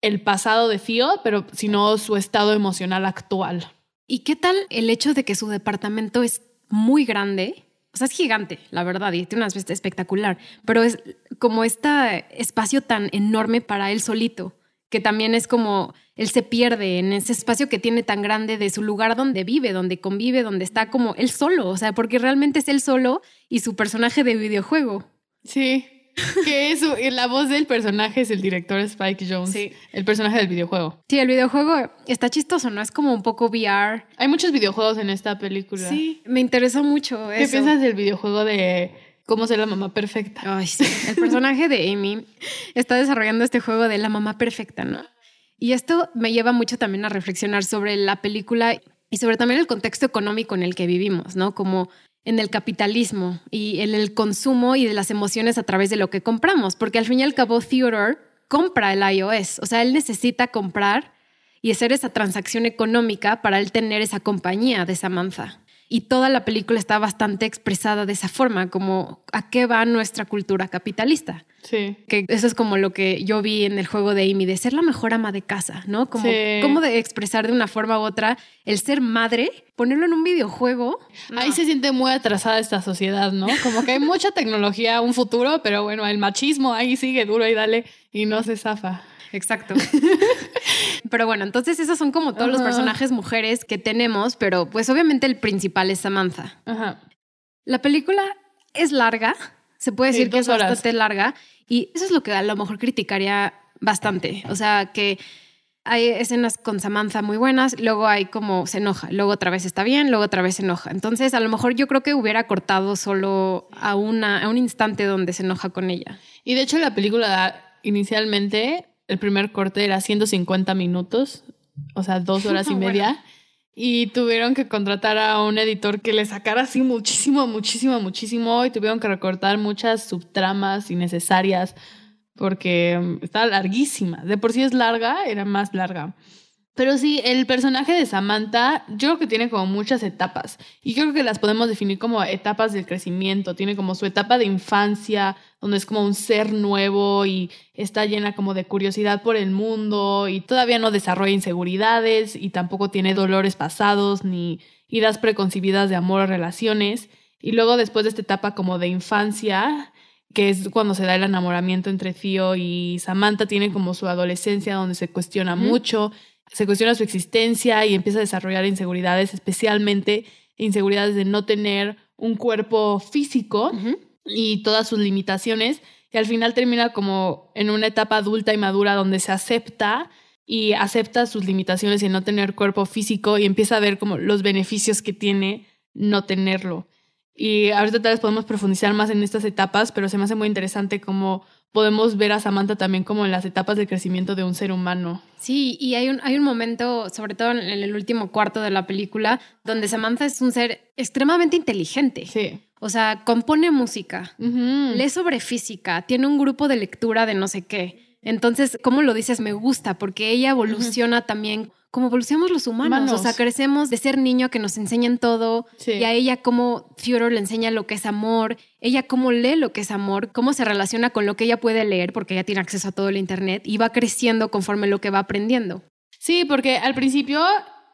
el pasado de Theo, pero sino su estado emocional actual. ¿Y qué tal el hecho de que su departamento es muy grande? O sea, es gigante, la verdad, y tiene una aspecto espectacular, pero es como este espacio tan enorme para él solito, que también es como él se pierde en ese espacio que tiene tan grande de su lugar donde vive, donde convive, donde está como él solo, o sea, porque realmente es él solo y su personaje de videojuego. Sí, que eso, la voz del personaje es el director Spike Jones, sí. el personaje del videojuego. Sí, el videojuego está chistoso, ¿no? Es como un poco VR. Hay muchos videojuegos en esta película. Sí, me interesó mucho ¿Qué piensas del videojuego de cómo ser la mamá perfecta? Ay, sí. El personaje de Amy está desarrollando este juego de la mamá perfecta, ¿no? Y esto me lleva mucho también a reflexionar sobre la película y sobre también el contexto económico en el que vivimos, ¿no? Como en el capitalismo y en el consumo y de las emociones a través de lo que compramos, porque al fin y al cabo Theodore compra el iOS, o sea, él necesita comprar y hacer esa transacción económica para él tener esa compañía de Samantha. Y toda la película está bastante expresada de esa forma, como a qué va nuestra cultura capitalista. Sí. Que eso es como lo que yo vi en el juego de Amy, de ser la mejor ama de casa, ¿no? Como, Cómo de expresar de una forma u otra el ser madre, ponerlo en un videojuego. Ahí se siente muy atrasada esta sociedad, ¿no? Como que hay mucha tecnología, un futuro, pero bueno, el machismo ahí sigue duro y dale y no se zafa. Exacto. pero bueno, entonces esos son como todos los personajes mujeres que tenemos, pero pues obviamente el principal es Samantha. Ajá. La película es larga, se puede decir que es bastante larga y eso es lo que a lo mejor criticaría bastante. O sea, que hay escenas con Samantha muy buenas, luego hay como se enoja, luego otra vez está bien, luego otra vez se enoja. Entonces, a lo mejor yo creo que hubiera cortado solo a, una, a un instante donde se enoja con ella. Y de hecho la película inicialmente el primer corte era 150 minutos, o sea, dos horas y media. Y tuvieron que contratar a un editor que le sacara así muchísimo, muchísimo, muchísimo. Y tuvieron que recortar muchas subtramas innecesarias porque mm, estaba larguísima. De por sí es larga, era más larga. Pero sí, el personaje de Samantha, yo creo que tiene como muchas etapas. Y yo creo que las podemos definir como etapas del crecimiento. Tiene como su etapa de infancia, donde es como un ser nuevo y está llena como de curiosidad por el mundo y todavía no desarrolla inseguridades y tampoco tiene dolores pasados ni ideas preconcebidas de amor o relaciones. Y luego después de esta etapa como de infancia, que es cuando se da el enamoramiento entre Theo y Samantha, tiene como su adolescencia donde se cuestiona mucho se cuestiona su existencia y empieza a desarrollar inseguridades, especialmente inseguridades de no tener un cuerpo físico y todas sus limitaciones. Y al final termina como en una etapa adulta y madura donde se acepta y acepta sus limitaciones y no tener cuerpo físico y empieza a ver como los beneficios que tiene no tenerlo. Y ahorita tal vez podemos profundizar más en estas etapas, pero se me hace muy interesante cómo podemos ver a Samantha también como en las etapas de crecimiento de un ser humano. Sí, y hay un, hay un momento, sobre todo en el último cuarto de la película, donde Samantha es un ser extremadamente inteligente. Sí. O sea, compone música, lee sobre física, tiene un grupo de lectura de no sé qué. Entonces, ¿cómo lo dices? Me gusta porque ella evoluciona también como evolucionamos los humanos. O sea, crecemos de ser niño a que nos enseñan todo Sí. y a ella cómo Theodore le enseña lo que es amor, ella cómo lee lo que es amor, cómo se relaciona con lo que ella puede leer porque ella tiene acceso a todo el internet y va creciendo conforme lo que va aprendiendo. Sí, porque al principio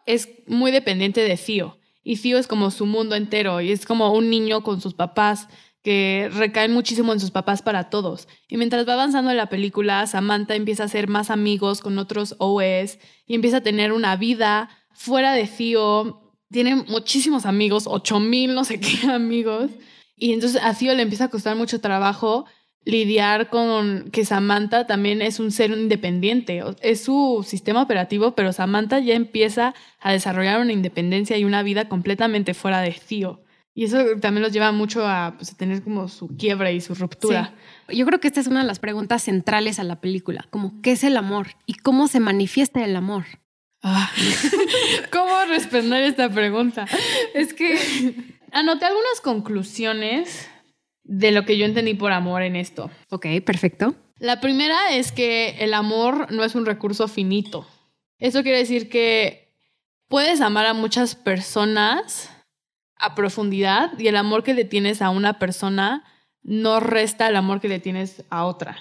es muy dependiente de Theo. Y Theo es como su mundo entero. Y es como un niño con sus papás que recaen muchísimo en sus papás para todos. Y mientras va avanzando la película, Samantha empieza a hacer más amigos con otros OEs y empieza a tener una vida fuera de Theo. Tiene muchísimos amigos, ocho mil no sé qué amigos. Y entonces a Theo le empieza a costar mucho trabajo lidiar con que Samantha también es un ser independiente. Es su sistema operativo, pero Samantha ya empieza a desarrollar una independencia y una vida completamente fuera de Theo. Y eso también los lleva mucho a, pues, a tener como su quiebra y su ruptura. Sí. Yo creo que esta es una de las preguntas centrales a la película, como ¿qué es el amor? y cómo se manifiesta el amor. Ah. ¿Cómo responder esta pregunta? Es que anoté algunas conclusiones de lo que yo entendí por amor en esto. Ok, perfecto. La primera es que el amor no es un recurso finito. Eso quiere decir que puedes amar a muchas personas a profundidad y el amor que le tienes a una persona no resta el amor que le tienes a otra.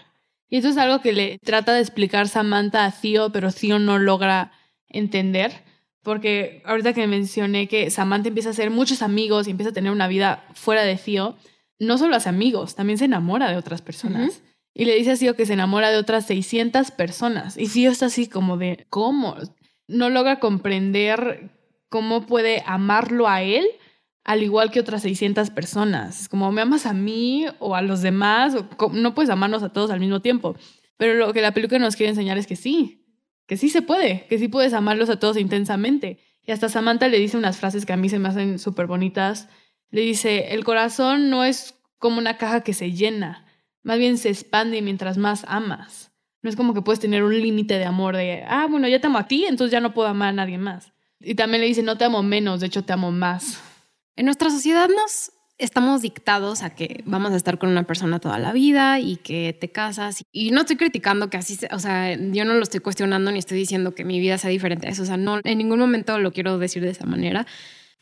Y eso es algo que le trata de explicar Samantha a Theo, pero Theo no logra entender. Porque ahorita que mencioné que Samantha empieza a hacer muchos amigos y empieza a tener una vida fuera de Theo, no solo hace amigos, también se enamora de otras personas. Y le dice a Theo que se enamora de otras 600 personas. Y Theo está así como de, ¿cómo? No logra comprender cómo puede amarlo a él al igual que otras 600 personas. Como, ¿me amas a mí o a los demás? O, no puedes amarnos a todos al mismo tiempo. Pero lo que la película nos quiere enseñar es que sí, que sí se puede, que sí puedes amarlos a todos intensamente. Y hasta Samantha le dice unas frases que a mí se me hacen súper bonitas. Le dice, el corazón no es como una caja que se llena, más bien se expande mientras más amas. No es como que puedes tener un límite de amor de, ah, bueno, ya te amo a ti, entonces ya no puedo amar a nadie más. Y también le dice, no te amo menos, de hecho te amo más. En nuestra sociedad nos estamos dictados a que vamos a estar con una persona toda la vida y que te casas. Y no estoy criticando que así, sea, o sea, yo no lo estoy cuestionando ni estoy diciendo que mi vida sea diferente a eso. O sea, no, en ningún momento lo quiero decir de esa manera.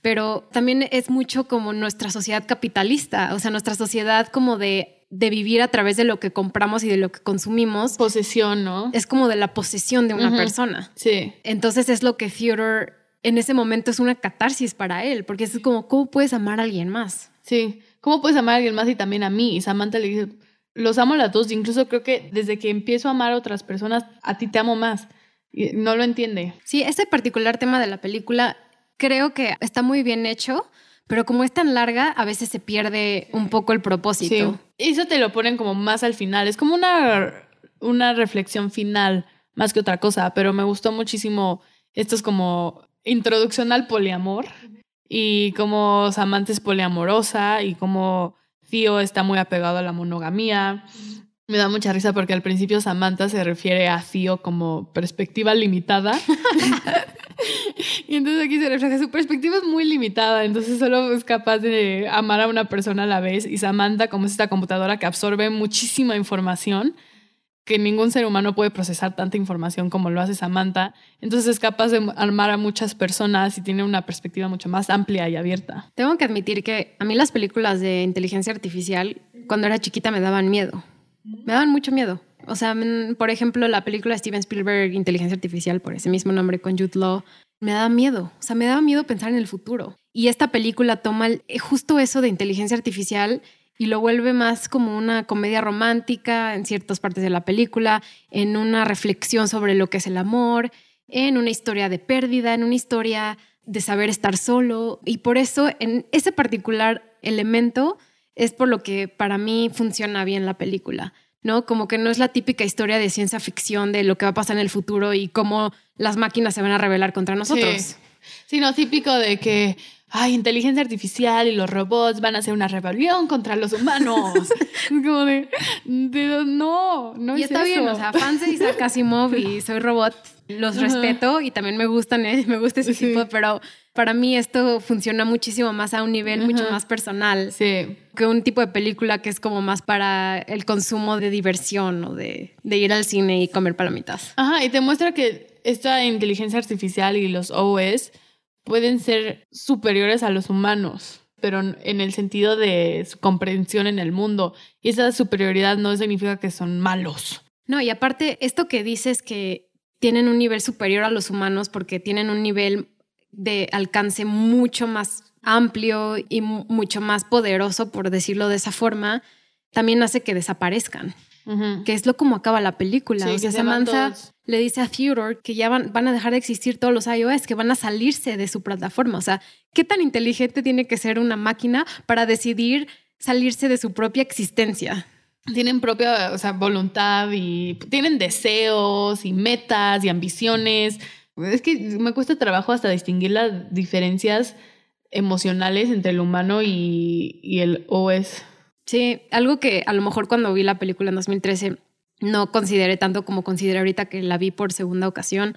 Pero también es mucho como nuestra sociedad capitalista, o sea, nuestra sociedad como de, de vivir a través de lo que compramos y de lo que consumimos. Posesión, ¿no? Es como de la posesión de una persona. Sí. Entonces es lo que Theodore en ese momento es una catarsis para él, porque es como, ¿cómo puedes amar a alguien más? Sí. ¿Cómo puedes amar a alguien más y también a mí? Y Samantha le dice, los amo a las dos. Incluso creo que desde que empiezo a amar a otras personas, a ti te amo más. Y no lo entiende. Sí, este particular tema de la película creo que está muy bien hecho, pero como es tan larga, a veces se pierde un poco el propósito. Sí. Eso te lo ponen como más al final. Es como una, una reflexión final más que otra cosa, pero me gustó muchísimo. Esto es como introducción al poliamor y como Samantha es poliamorosa y como Theo está muy apegado a la monogamía. Me da mucha risa porque al principio Samantha se refiere a Theo como perspectiva limitada. y entonces aquí se refleja su perspectiva es muy limitada, entonces solo es capaz de amar a una persona a la vez. Y Samantha, como es esta computadora que absorbe muchísima información, que ningún ser humano puede procesar tanta información como lo hace Samantha, entonces es capaz de amar a muchas personas y tiene una perspectiva mucho más amplia y abierta. Tengo que admitir que a mí las películas de inteligencia artificial, cuando era chiquita, me daban miedo. Me daban mucho miedo. O sea, por ejemplo, la película de Steven Spielberg, Inteligencia Artificial, por ese mismo nombre con Jude Law, me daba miedo. O sea, me daba miedo pensar en el futuro. Y esta película toma eh, justo eso de inteligencia artificial y lo vuelve más como una comedia romántica en ciertas partes de la película, en una reflexión sobre lo que es el amor, en una historia de pérdida, en una historia de saber estar solo. Y por eso, en ese particular elemento, es por lo que para mí funciona bien la película. ¿no? Como que no es la típica historia de ciencia ficción de lo que va a pasar en el futuro y cómo las máquinas se van a rebelar contra nosotros. Sí. Sino típico de que, ay, inteligencia artificial y los robots van a hacer una rebelión contra los humanos. como de, de- no, no y es está bien, o sea, fans de Isaac Asimov y soy robot, los respeto y también me gustan, ¿eh? me gusta ese tipo, pero para mí esto funciona muchísimo más a un nivel mucho más personal Sí. que un tipo de película que es como más para el consumo de diversión o de, de ir al cine y comer palomitas. Ajá, y te muestra que esta inteligencia artificial y los OS pueden ser superiores a los humanos, pero en el sentido de su comprensión en el mundo. Y esa superioridad no significa que son malos. No, y aparte, esto que dices que tienen un nivel superior a los humanos porque tienen un nivel de alcance mucho más amplio y mu- mucho más poderoso, por decirlo de esa forma, también hace que desaparezcan, Que es lo como acaba la película. Sí, o sea, Samantha le dice a Theodore que ya van, van a dejar de existir todos los iOS, que van a salirse de su plataforma. O sea, ¿qué tan inteligente tiene que ser una máquina para decidir salirse de su propia existencia? Tienen propia o sea, voluntad y tienen deseos y metas y ambiciones. Es que me cuesta trabajo hasta distinguir las diferencias emocionales entre el humano y, y el OS. Sí, algo que a lo mejor cuando vi la película en 2013 no consideré tanto como consideré ahorita que la vi por segunda ocasión,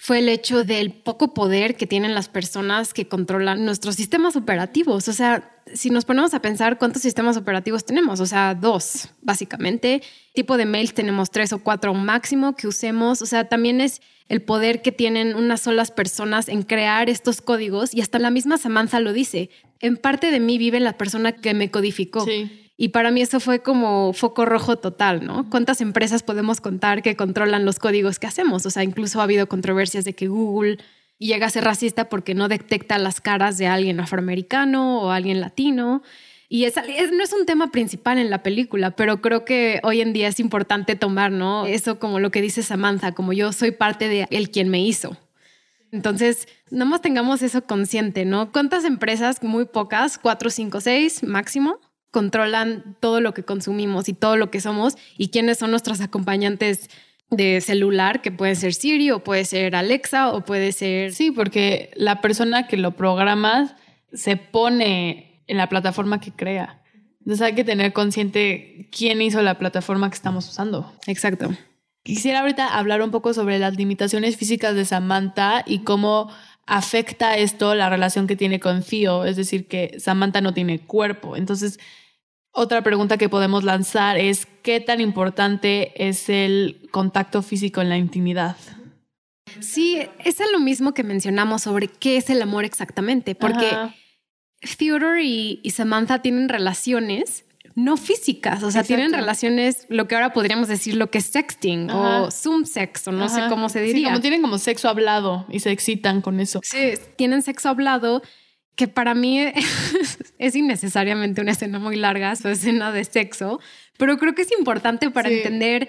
fue el hecho del poco poder que tienen las personas que controlan nuestros sistemas operativos. O sea, si nos ponemos a pensar cuántos sistemas operativos tenemos, o sea, dos, básicamente. Tipo de mails tenemos tres o cuatro máximo que usemos. O sea, también es el poder que tienen unas solas personas en crear estos códigos y hasta la misma Samantha lo dice. En parte de mí vive la persona que me codificó. Sí. Y para mí eso fue como foco rojo total, ¿no? ¿Cuántas empresas podemos contar que controlan los códigos que hacemos? O sea, incluso ha habido controversias de que Google llega a ser racista porque no detecta las caras de alguien afroamericano o alguien latino. Y es, es- no es un tema principal en la película, pero creo que hoy en día es importante tomar, ¿no? Eso como lo que dice Samantha, como yo soy parte de el quien me hizo. Entonces, nada más tengamos eso consciente, ¿no? ¿Cuántas empresas, muy pocas, cuatro, cinco, seis máximo, controlan todo lo que consumimos y todo lo que somos y quiénes son nuestros acompañantes de celular, que puede ser Siri o puede ser Alexa o puede ser... Sí, porque la persona que lo programa se pone en la plataforma que crea. Entonces hay que tener consciente quién hizo la plataforma que estamos usando. Exacto. Quisiera ahorita hablar un poco sobre las limitaciones físicas de Samantha y cómo afecta esto la relación que tiene con Theo, es decir, que Samantha no tiene cuerpo. Entonces, otra pregunta que podemos lanzar es, ¿qué tan importante es el contacto físico en la intimidad? Sí, es lo mismo que mencionamos sobre qué es el amor exactamente, porque Ajá. Theodore y, y Samantha tienen relaciones no físicas, o sea, Exacto. tienen relaciones, lo que ahora podríamos decir lo que es sexting Ajá. o Zoom sex o no sé cómo se Sí, diría. como tienen como sexo hablado y se excitan con eso. Sí, tienen sexo hablado, que para mí es innecesariamente una escena muy larga, su escena de sexo, pero creo que es importante para Sí. entender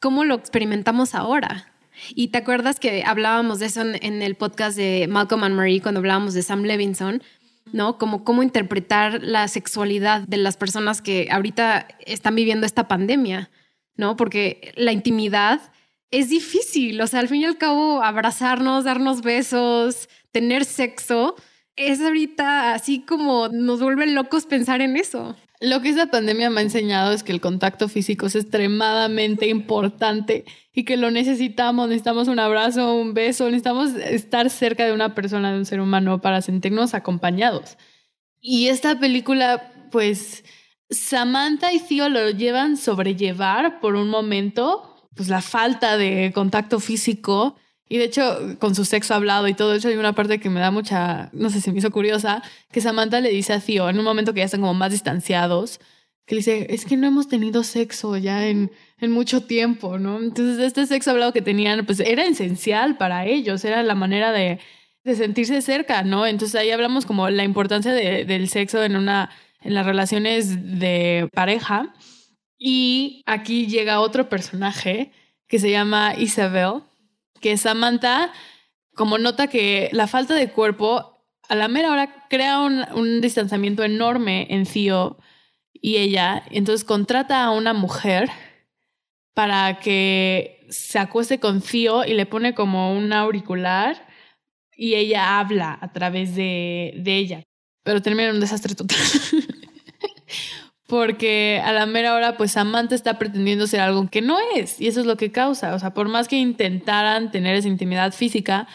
cómo lo experimentamos ahora. Y te acuerdas que hablábamos de eso en, en el podcast de Malcolm and Marie cuando hablábamos de Sam Levinson, ¿no? Como cómo interpretar la sexualidad de las personas que ahorita están viviendo esta pandemia, ¿no? Porque la intimidad es difícil, o sea, al fin y al cabo, abrazarnos, darnos besos, tener sexo, es ahorita así como nos vuelve locos pensar en eso. Lo que esta pandemia me ha enseñado es que el contacto físico es extremadamente importante y que lo necesitamos. Necesitamos un abrazo, un beso, necesitamos estar cerca de una persona, de un ser humano para sentirnos acompañados. Y esta película, pues, Samantha y Theo lo llevan sobrellevar por un momento, pues la falta de contacto físico. Y de hecho, con su sexo hablado y todo eso, hay una parte que me da mucha, no sé, se me hizo curiosa, que Samantha le dice a Theo, en un momento que ya están como más distanciados, que le dice, es que no hemos tenido sexo ya en, en mucho tiempo, ¿no? Entonces, este sexo hablado que tenían, pues era esencial para ellos, era la manera de, de sentirse cerca, ¿no? Entonces ahí hablamos como la importancia de- del sexo en una, en las relaciones de pareja. Y aquí llega otro personaje que se llama Isabel, que Samantha, como nota que la falta de cuerpo a la mera hora crea un, un distanciamiento enorme en Theo y ella, entonces contrata a una mujer para que se acueste con Theo y le pone como un auricular y ella habla a través de, de ella, pero termina en un desastre total. porque a la mera hora pues Samantha está pretendiendo ser algo que no es y eso es lo que causa, o sea, por más que intentaran tener esa intimidad física,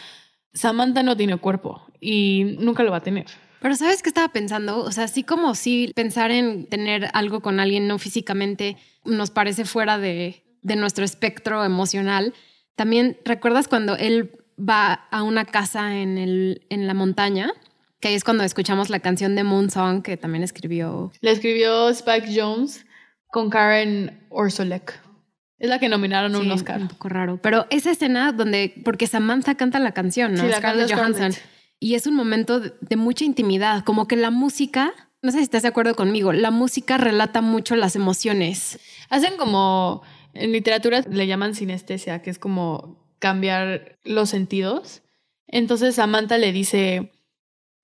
Samantha no tiene cuerpo y nunca lo va a tener. Pero ¿sabes qué estaba pensando? O sea, así como si pensar en tener algo con alguien no físicamente nos parece fuera de, de nuestro espectro emocional, también recuerdas cuando él va a una casa en, el, en la montaña, que ahí es cuando escuchamos la canción de Moon Song que también escribió. La escribió Spike Jones con Karen Orsolek. Es la que nominaron a un Oscar. Un poco raro. Pero esa escena donde, porque Samantha canta la canción, ¿no? Sí, la canta Johansson. Y es un momento de, de mucha intimidad, como que la música, no sé si estás de acuerdo conmigo, la música relata mucho las emociones. Hacen como, en literatura le llaman sinestesia, que es como cambiar los sentidos. Entonces Samantha le dice,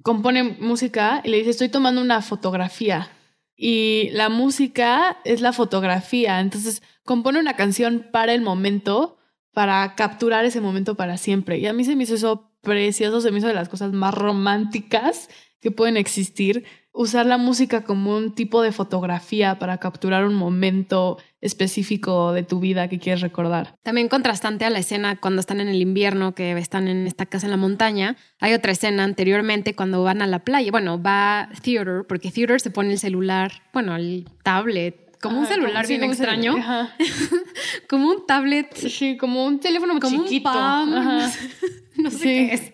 compone música y le dice, estoy tomando una fotografía. Y la música es la fotografía. Entonces compone una canción para el momento, para capturar ese momento para siempre. Y a mí se me hizo eso precioso, se me hizo de las cosas más románticas que pueden existir. Usar la música como un tipo de fotografía para capturar un momento específico de tu vida que quieres recordar. También contrastante a la escena cuando están en el invierno, que están en esta casa en la montaña, hay otra escena anteriormente cuando van a la playa. Bueno, va Theodore, porque Theodore se pone el celular, bueno, el tablet, como un celular bien extraño. como un tablet. Sí, como un teléfono como chiquito. Un palm. no sé qué es.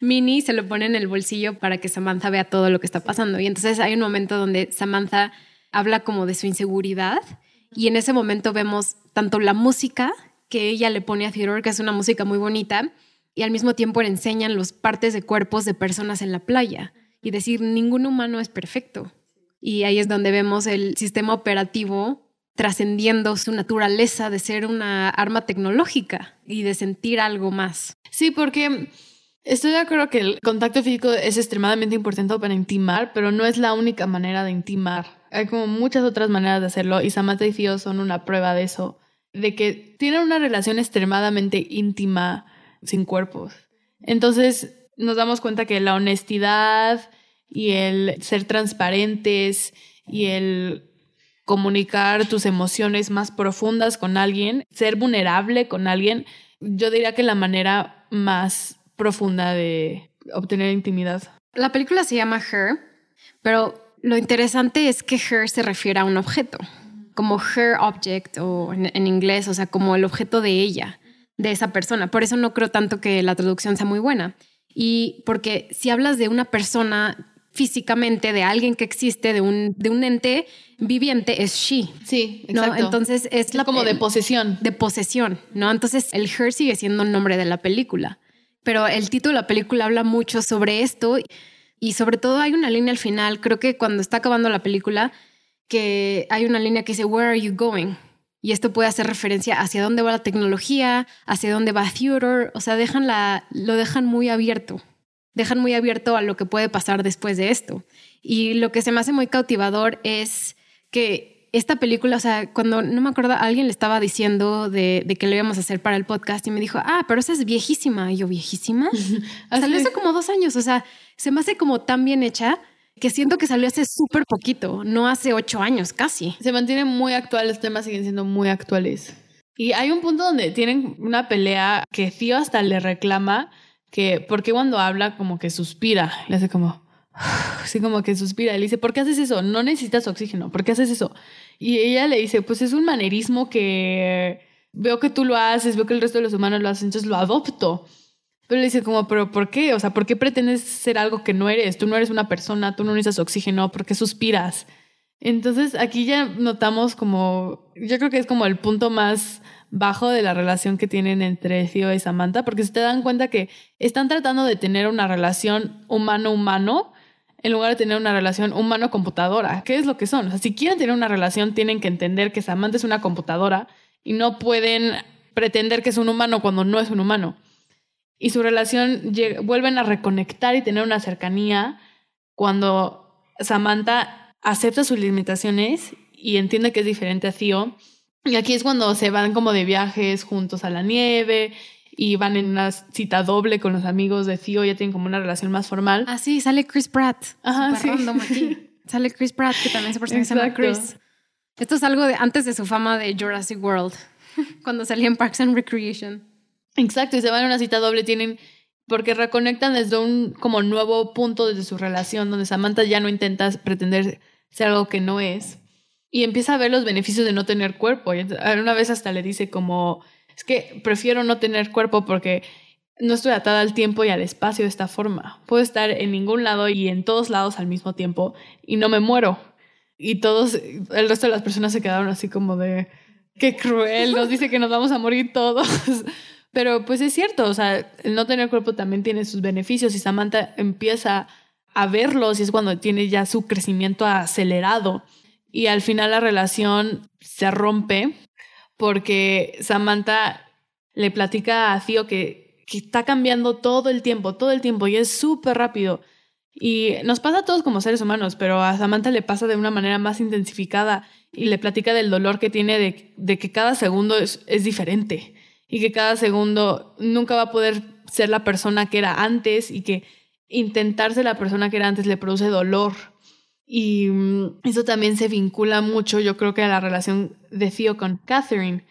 Minnie se lo pone en el bolsillo para que Samantha vea todo lo que está pasando. Y entonces hay un momento donde Samantha habla como de su inseguridad y en ese momento vemos tanto la música que ella le pone a Theodore, que es una música muy bonita, y al mismo tiempo le enseñan los partes de cuerpos de personas en la playa y decir, ningún humano es perfecto. Y ahí es donde vemos el sistema operativo trascendiendo su naturaleza de ser una arma tecnológica y de sentir algo más. Sí, porque estoy de acuerdo que el contacto físico es extremadamente importante para intimar, pero no es la única manera de intimar. Hay como muchas otras maneras de hacerlo y Samantha y Fio son una prueba de eso, de que tienen una relación extremadamente íntima sin cuerpos. Entonces nos damos cuenta que la honestidad y el ser transparentes y el comunicar tus emociones más profundas con alguien, ser vulnerable con alguien, yo diría que la manera más profunda de obtener intimidad. La película se llama Her, pero lo interesante es que her se refiere a un objeto, como her object o en, inglés, o sea, como el objeto de ella, de esa persona. Por eso no creo tanto que la traducción sea muy buena. Y porque si hablas de una persona físicamente, de alguien que existe, de un, de un ente viviente, es she. Sí, exacto. ¿no? Entonces es la, como de posesión. De posesión, ¿no? Entonces el her sigue siendo el nombre de la película. Pero el título de la película habla mucho sobre esto y sobre todo hay una línea al final, creo que cuando está acabando la película, que hay una línea que dice, Where are you going? Y esto puede hacer referencia hacia dónde va la tecnología, hacia dónde va Theodore, o sea, dejan la, lo dejan muy abierto, dejan muy abierto a lo que puede pasar después de esto. Y lo que se me hace muy cautivador es que esta película, o sea, cuando no me acuerdo, alguien le estaba diciendo de, que lo íbamos a hacer para el podcast y me dijo, ah, pero esa es viejísima. Y yo, ¿viejísima? salió hace como dos años, o sea, se me hace como tan bien hecha que siento que salió hace súper poquito, no hace ocho años casi. Se mantiene muy actual, los temas siguen siendo muy actuales. Y hay un punto donde tienen una pelea que Tío hasta le reclama que, porque cuando habla como que suspira? Le hace como así como que suspira. Le dice, ¿por qué haces eso? No necesitas oxígeno, ¿por qué haces eso? Y ella le dice, pues es un manerismo que veo que tú lo haces, veo que el resto de los humanos lo hacen, entonces lo adopto. Pero le dice como, ¿pero por qué? O sea, ¿por qué pretendes ser algo que no eres? Tú no eres una persona, tú no necesitas oxígeno, ¿por qué suspiras? Entonces aquí ya notamos como, yo creo que es como el punto más bajo de la relación que tienen entre Theo y Samantha, porque se te dan cuenta que están tratando de tener una relación humano-humano, en lugar de tener una relación humano-computadora. ¿Qué es lo que son? O sea, si quieren tener una relación, tienen que entender que Samantha es una computadora y no pueden pretender que es un humano cuando no es un humano. Y su relación vuelven a reconectar y tener una cercanía cuando Samantha acepta sus limitaciones y entiende que es diferente a Theo. Y aquí es cuando se van como de viajes juntos a la nieve y van en una cita doble con los amigos de Theo, ya tienen como una relación más formal. Ah, sí, sale Chris Pratt. Ajá, sí. aquí. sale Chris Pratt, que también se parece a Chris. Esto es algo de antes de su fama de Jurassic World, cuando salía en Parks and Recreation. Exacto, y se van a una cita doble, tienen porque reconectan desde un como nuevo punto desde su relación, donde Samantha ya no intenta pretender ser algo que no es y empieza a ver los beneficios de no tener cuerpo. Y una vez hasta le dice como, es que prefiero no tener cuerpo porque no estoy atada al tiempo y al espacio de esta forma. Puedo estar en ningún lado y en todos lados al mismo tiempo y no me muero. Y todos, el resto de las personas se quedaron así como de, qué cruel, nos dice que nos vamos a morir todos. Pero pues es cierto, o sea, el no tener cuerpo también tiene sus beneficios y Samantha empieza a verlos y es cuando tiene ya su crecimiento acelerado y al final la relación se rompe porque Samantha le platica a Theo que, que está cambiando todo el tiempo, todo el tiempo y es súper rápido. Y nos pasa a todos como seres humanos, pero a Samantha le pasa de una manera más intensificada y le platica del dolor que tiene de, de que cada segundo es, es diferente y que cada segundo nunca va a poder ser la persona que era antes y que intentarse la persona que era antes le produce dolor. Y mm, eso también se vincula mucho, yo creo que a la relación de Theo con Catherine,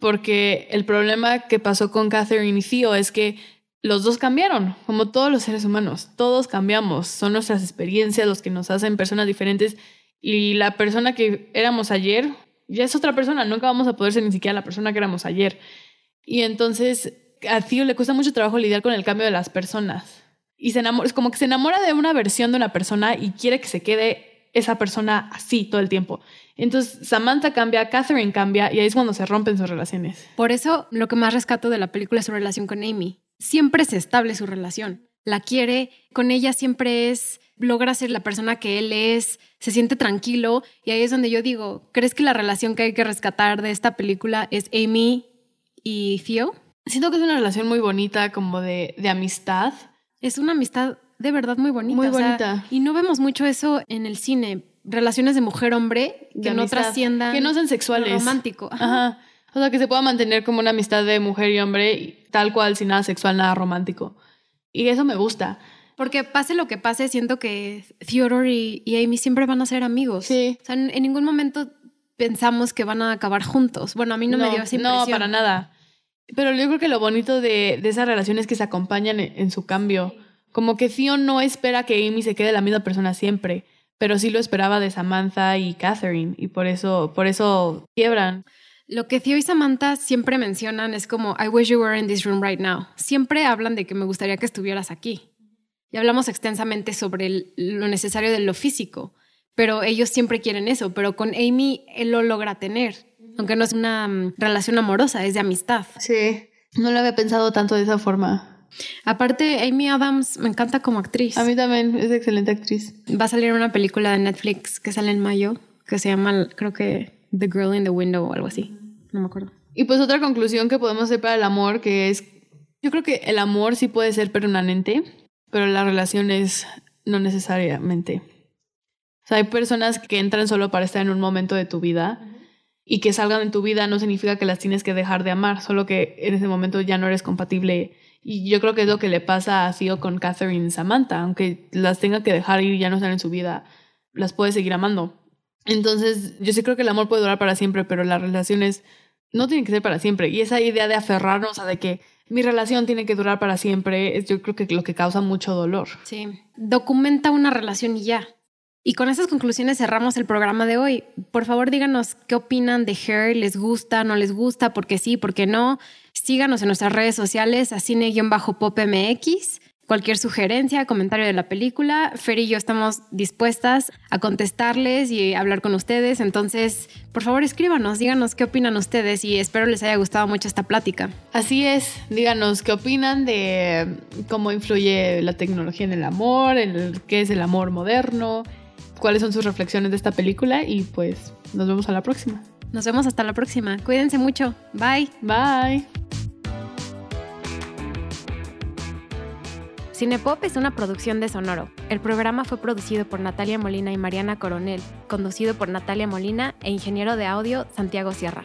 porque el problema que pasó con Catherine y Theo es que los dos cambiaron, como todos los seres humanos, todos cambiamos, son nuestras experiencias los que nos hacen personas diferentes y la persona que éramos ayer ya es otra persona, nunca vamos a poder ser ni siquiera la persona que éramos ayer. Y entonces a Theo le cuesta mucho trabajo lidiar con el cambio de las personas. Y se enamora, es como que se enamora de una versión de una persona y quiere que se quede esa persona así todo el tiempo. Entonces Samantha cambia, Catherine cambia y ahí es cuando se rompen sus relaciones. Por eso lo que más rescato de la película es su relación con Amy. Siempre es estable su relación. La quiere, con ella siempre es, logra ser la persona que él es, se siente tranquilo y ahí es donde yo digo, ¿crees que la relación que hay que rescatar de esta película es Amy y Theo. Siento que es una relación muy bonita, como de, de amistad. Es una amistad de verdad muy bonita. Muy bonita. y no vemos mucho eso en el cine. Relaciones de mujer-hombre que no trasciendan. Que no sean sexuales. Romántico. Ajá. O sea, que se pueda mantener como una amistad de mujer y hombre, tal cual, sin nada sexual, nada romántico. Y eso me gusta. Porque pase lo que pase, siento que Theodore y, Amy siempre van a ser amigos. Sí. O sea, en, ningún momento pensamos que van a acabar juntos. Bueno, a mí no, me dio esa impresión. No, para nada. Pero yo creo que lo bonito de, de esa relación es que se acompañan en, su cambio. Como que Theo no espera que Amy se quede la misma persona siempre, pero sí lo esperaba de Samantha y Catherine, y por eso, por eso quiebran. Lo que Theo y Samantha siempre mencionan es como, I wish you were in this room right now. Siempre hablan de que me gustaría que estuvieras aquí. Y hablamos extensamente sobre lo necesario de lo físico, pero ellos siempre quieren eso, pero con Amy él lo logra tener aunque no es una mm, relación amorosa, es de amistad. Sí, no lo había pensado tanto de esa forma. Aparte, Amy Adams me encanta como actriz. A mí también, es excelente actriz. Va a salir una película de Netflix que sale en mayo, que se llama, creo que The Girl in the Window o algo así. No me acuerdo. Y pues otra conclusión que podemos hacer para el amor, que es, yo creo que el amor sí puede ser permanente, pero las relaciones no necesariamente. O sea, hay personas que entran solo para estar en un momento de tu vida y que salgan en tu vida no significa que las tienes que dejar de amar, solo que en ese momento ya no eres compatible. Y yo creo que es lo que le pasa a Theo con Catherine y Samantha, aunque las tenga que dejar ir y ya no están en su vida, las puede seguir amando. Entonces, yo sí creo que el amor puede durar para siempre, pero las relaciones no tienen que ser para siempre. Y esa idea de aferrarnos a de que mi relación tiene que durar para siempre, es yo creo que lo que causa mucho dolor. Sí, documenta una relación y ya. Y con esas conclusiones cerramos el programa de hoy. Por favor, díganos qué opinan de Hair, les gusta, no les gusta, por qué sí, por qué no. Síganos en nuestras redes sociales, a cine-popmx. Cualquier sugerencia, comentario de la película, Fer y yo estamos dispuestas a contestarles y hablar con ustedes. Entonces, por favor, escríbanos, díganos qué opinan ustedes y espero les haya gustado mucho esta plática. Así es, díganos qué opinan de cómo influye la tecnología en el amor, en qué es el amor moderno, cuáles son sus reflexiones de esta película y pues nos vemos a la próxima. Nos vemos hasta la próxima. Cuídense mucho. Bye. Bye. Cinepop es una producción de Sonoro. El programa fue producido por Natalia Molina y Mariana Coronel, conducido por Natalia Molina e ingeniero de audio Santiago Sierra.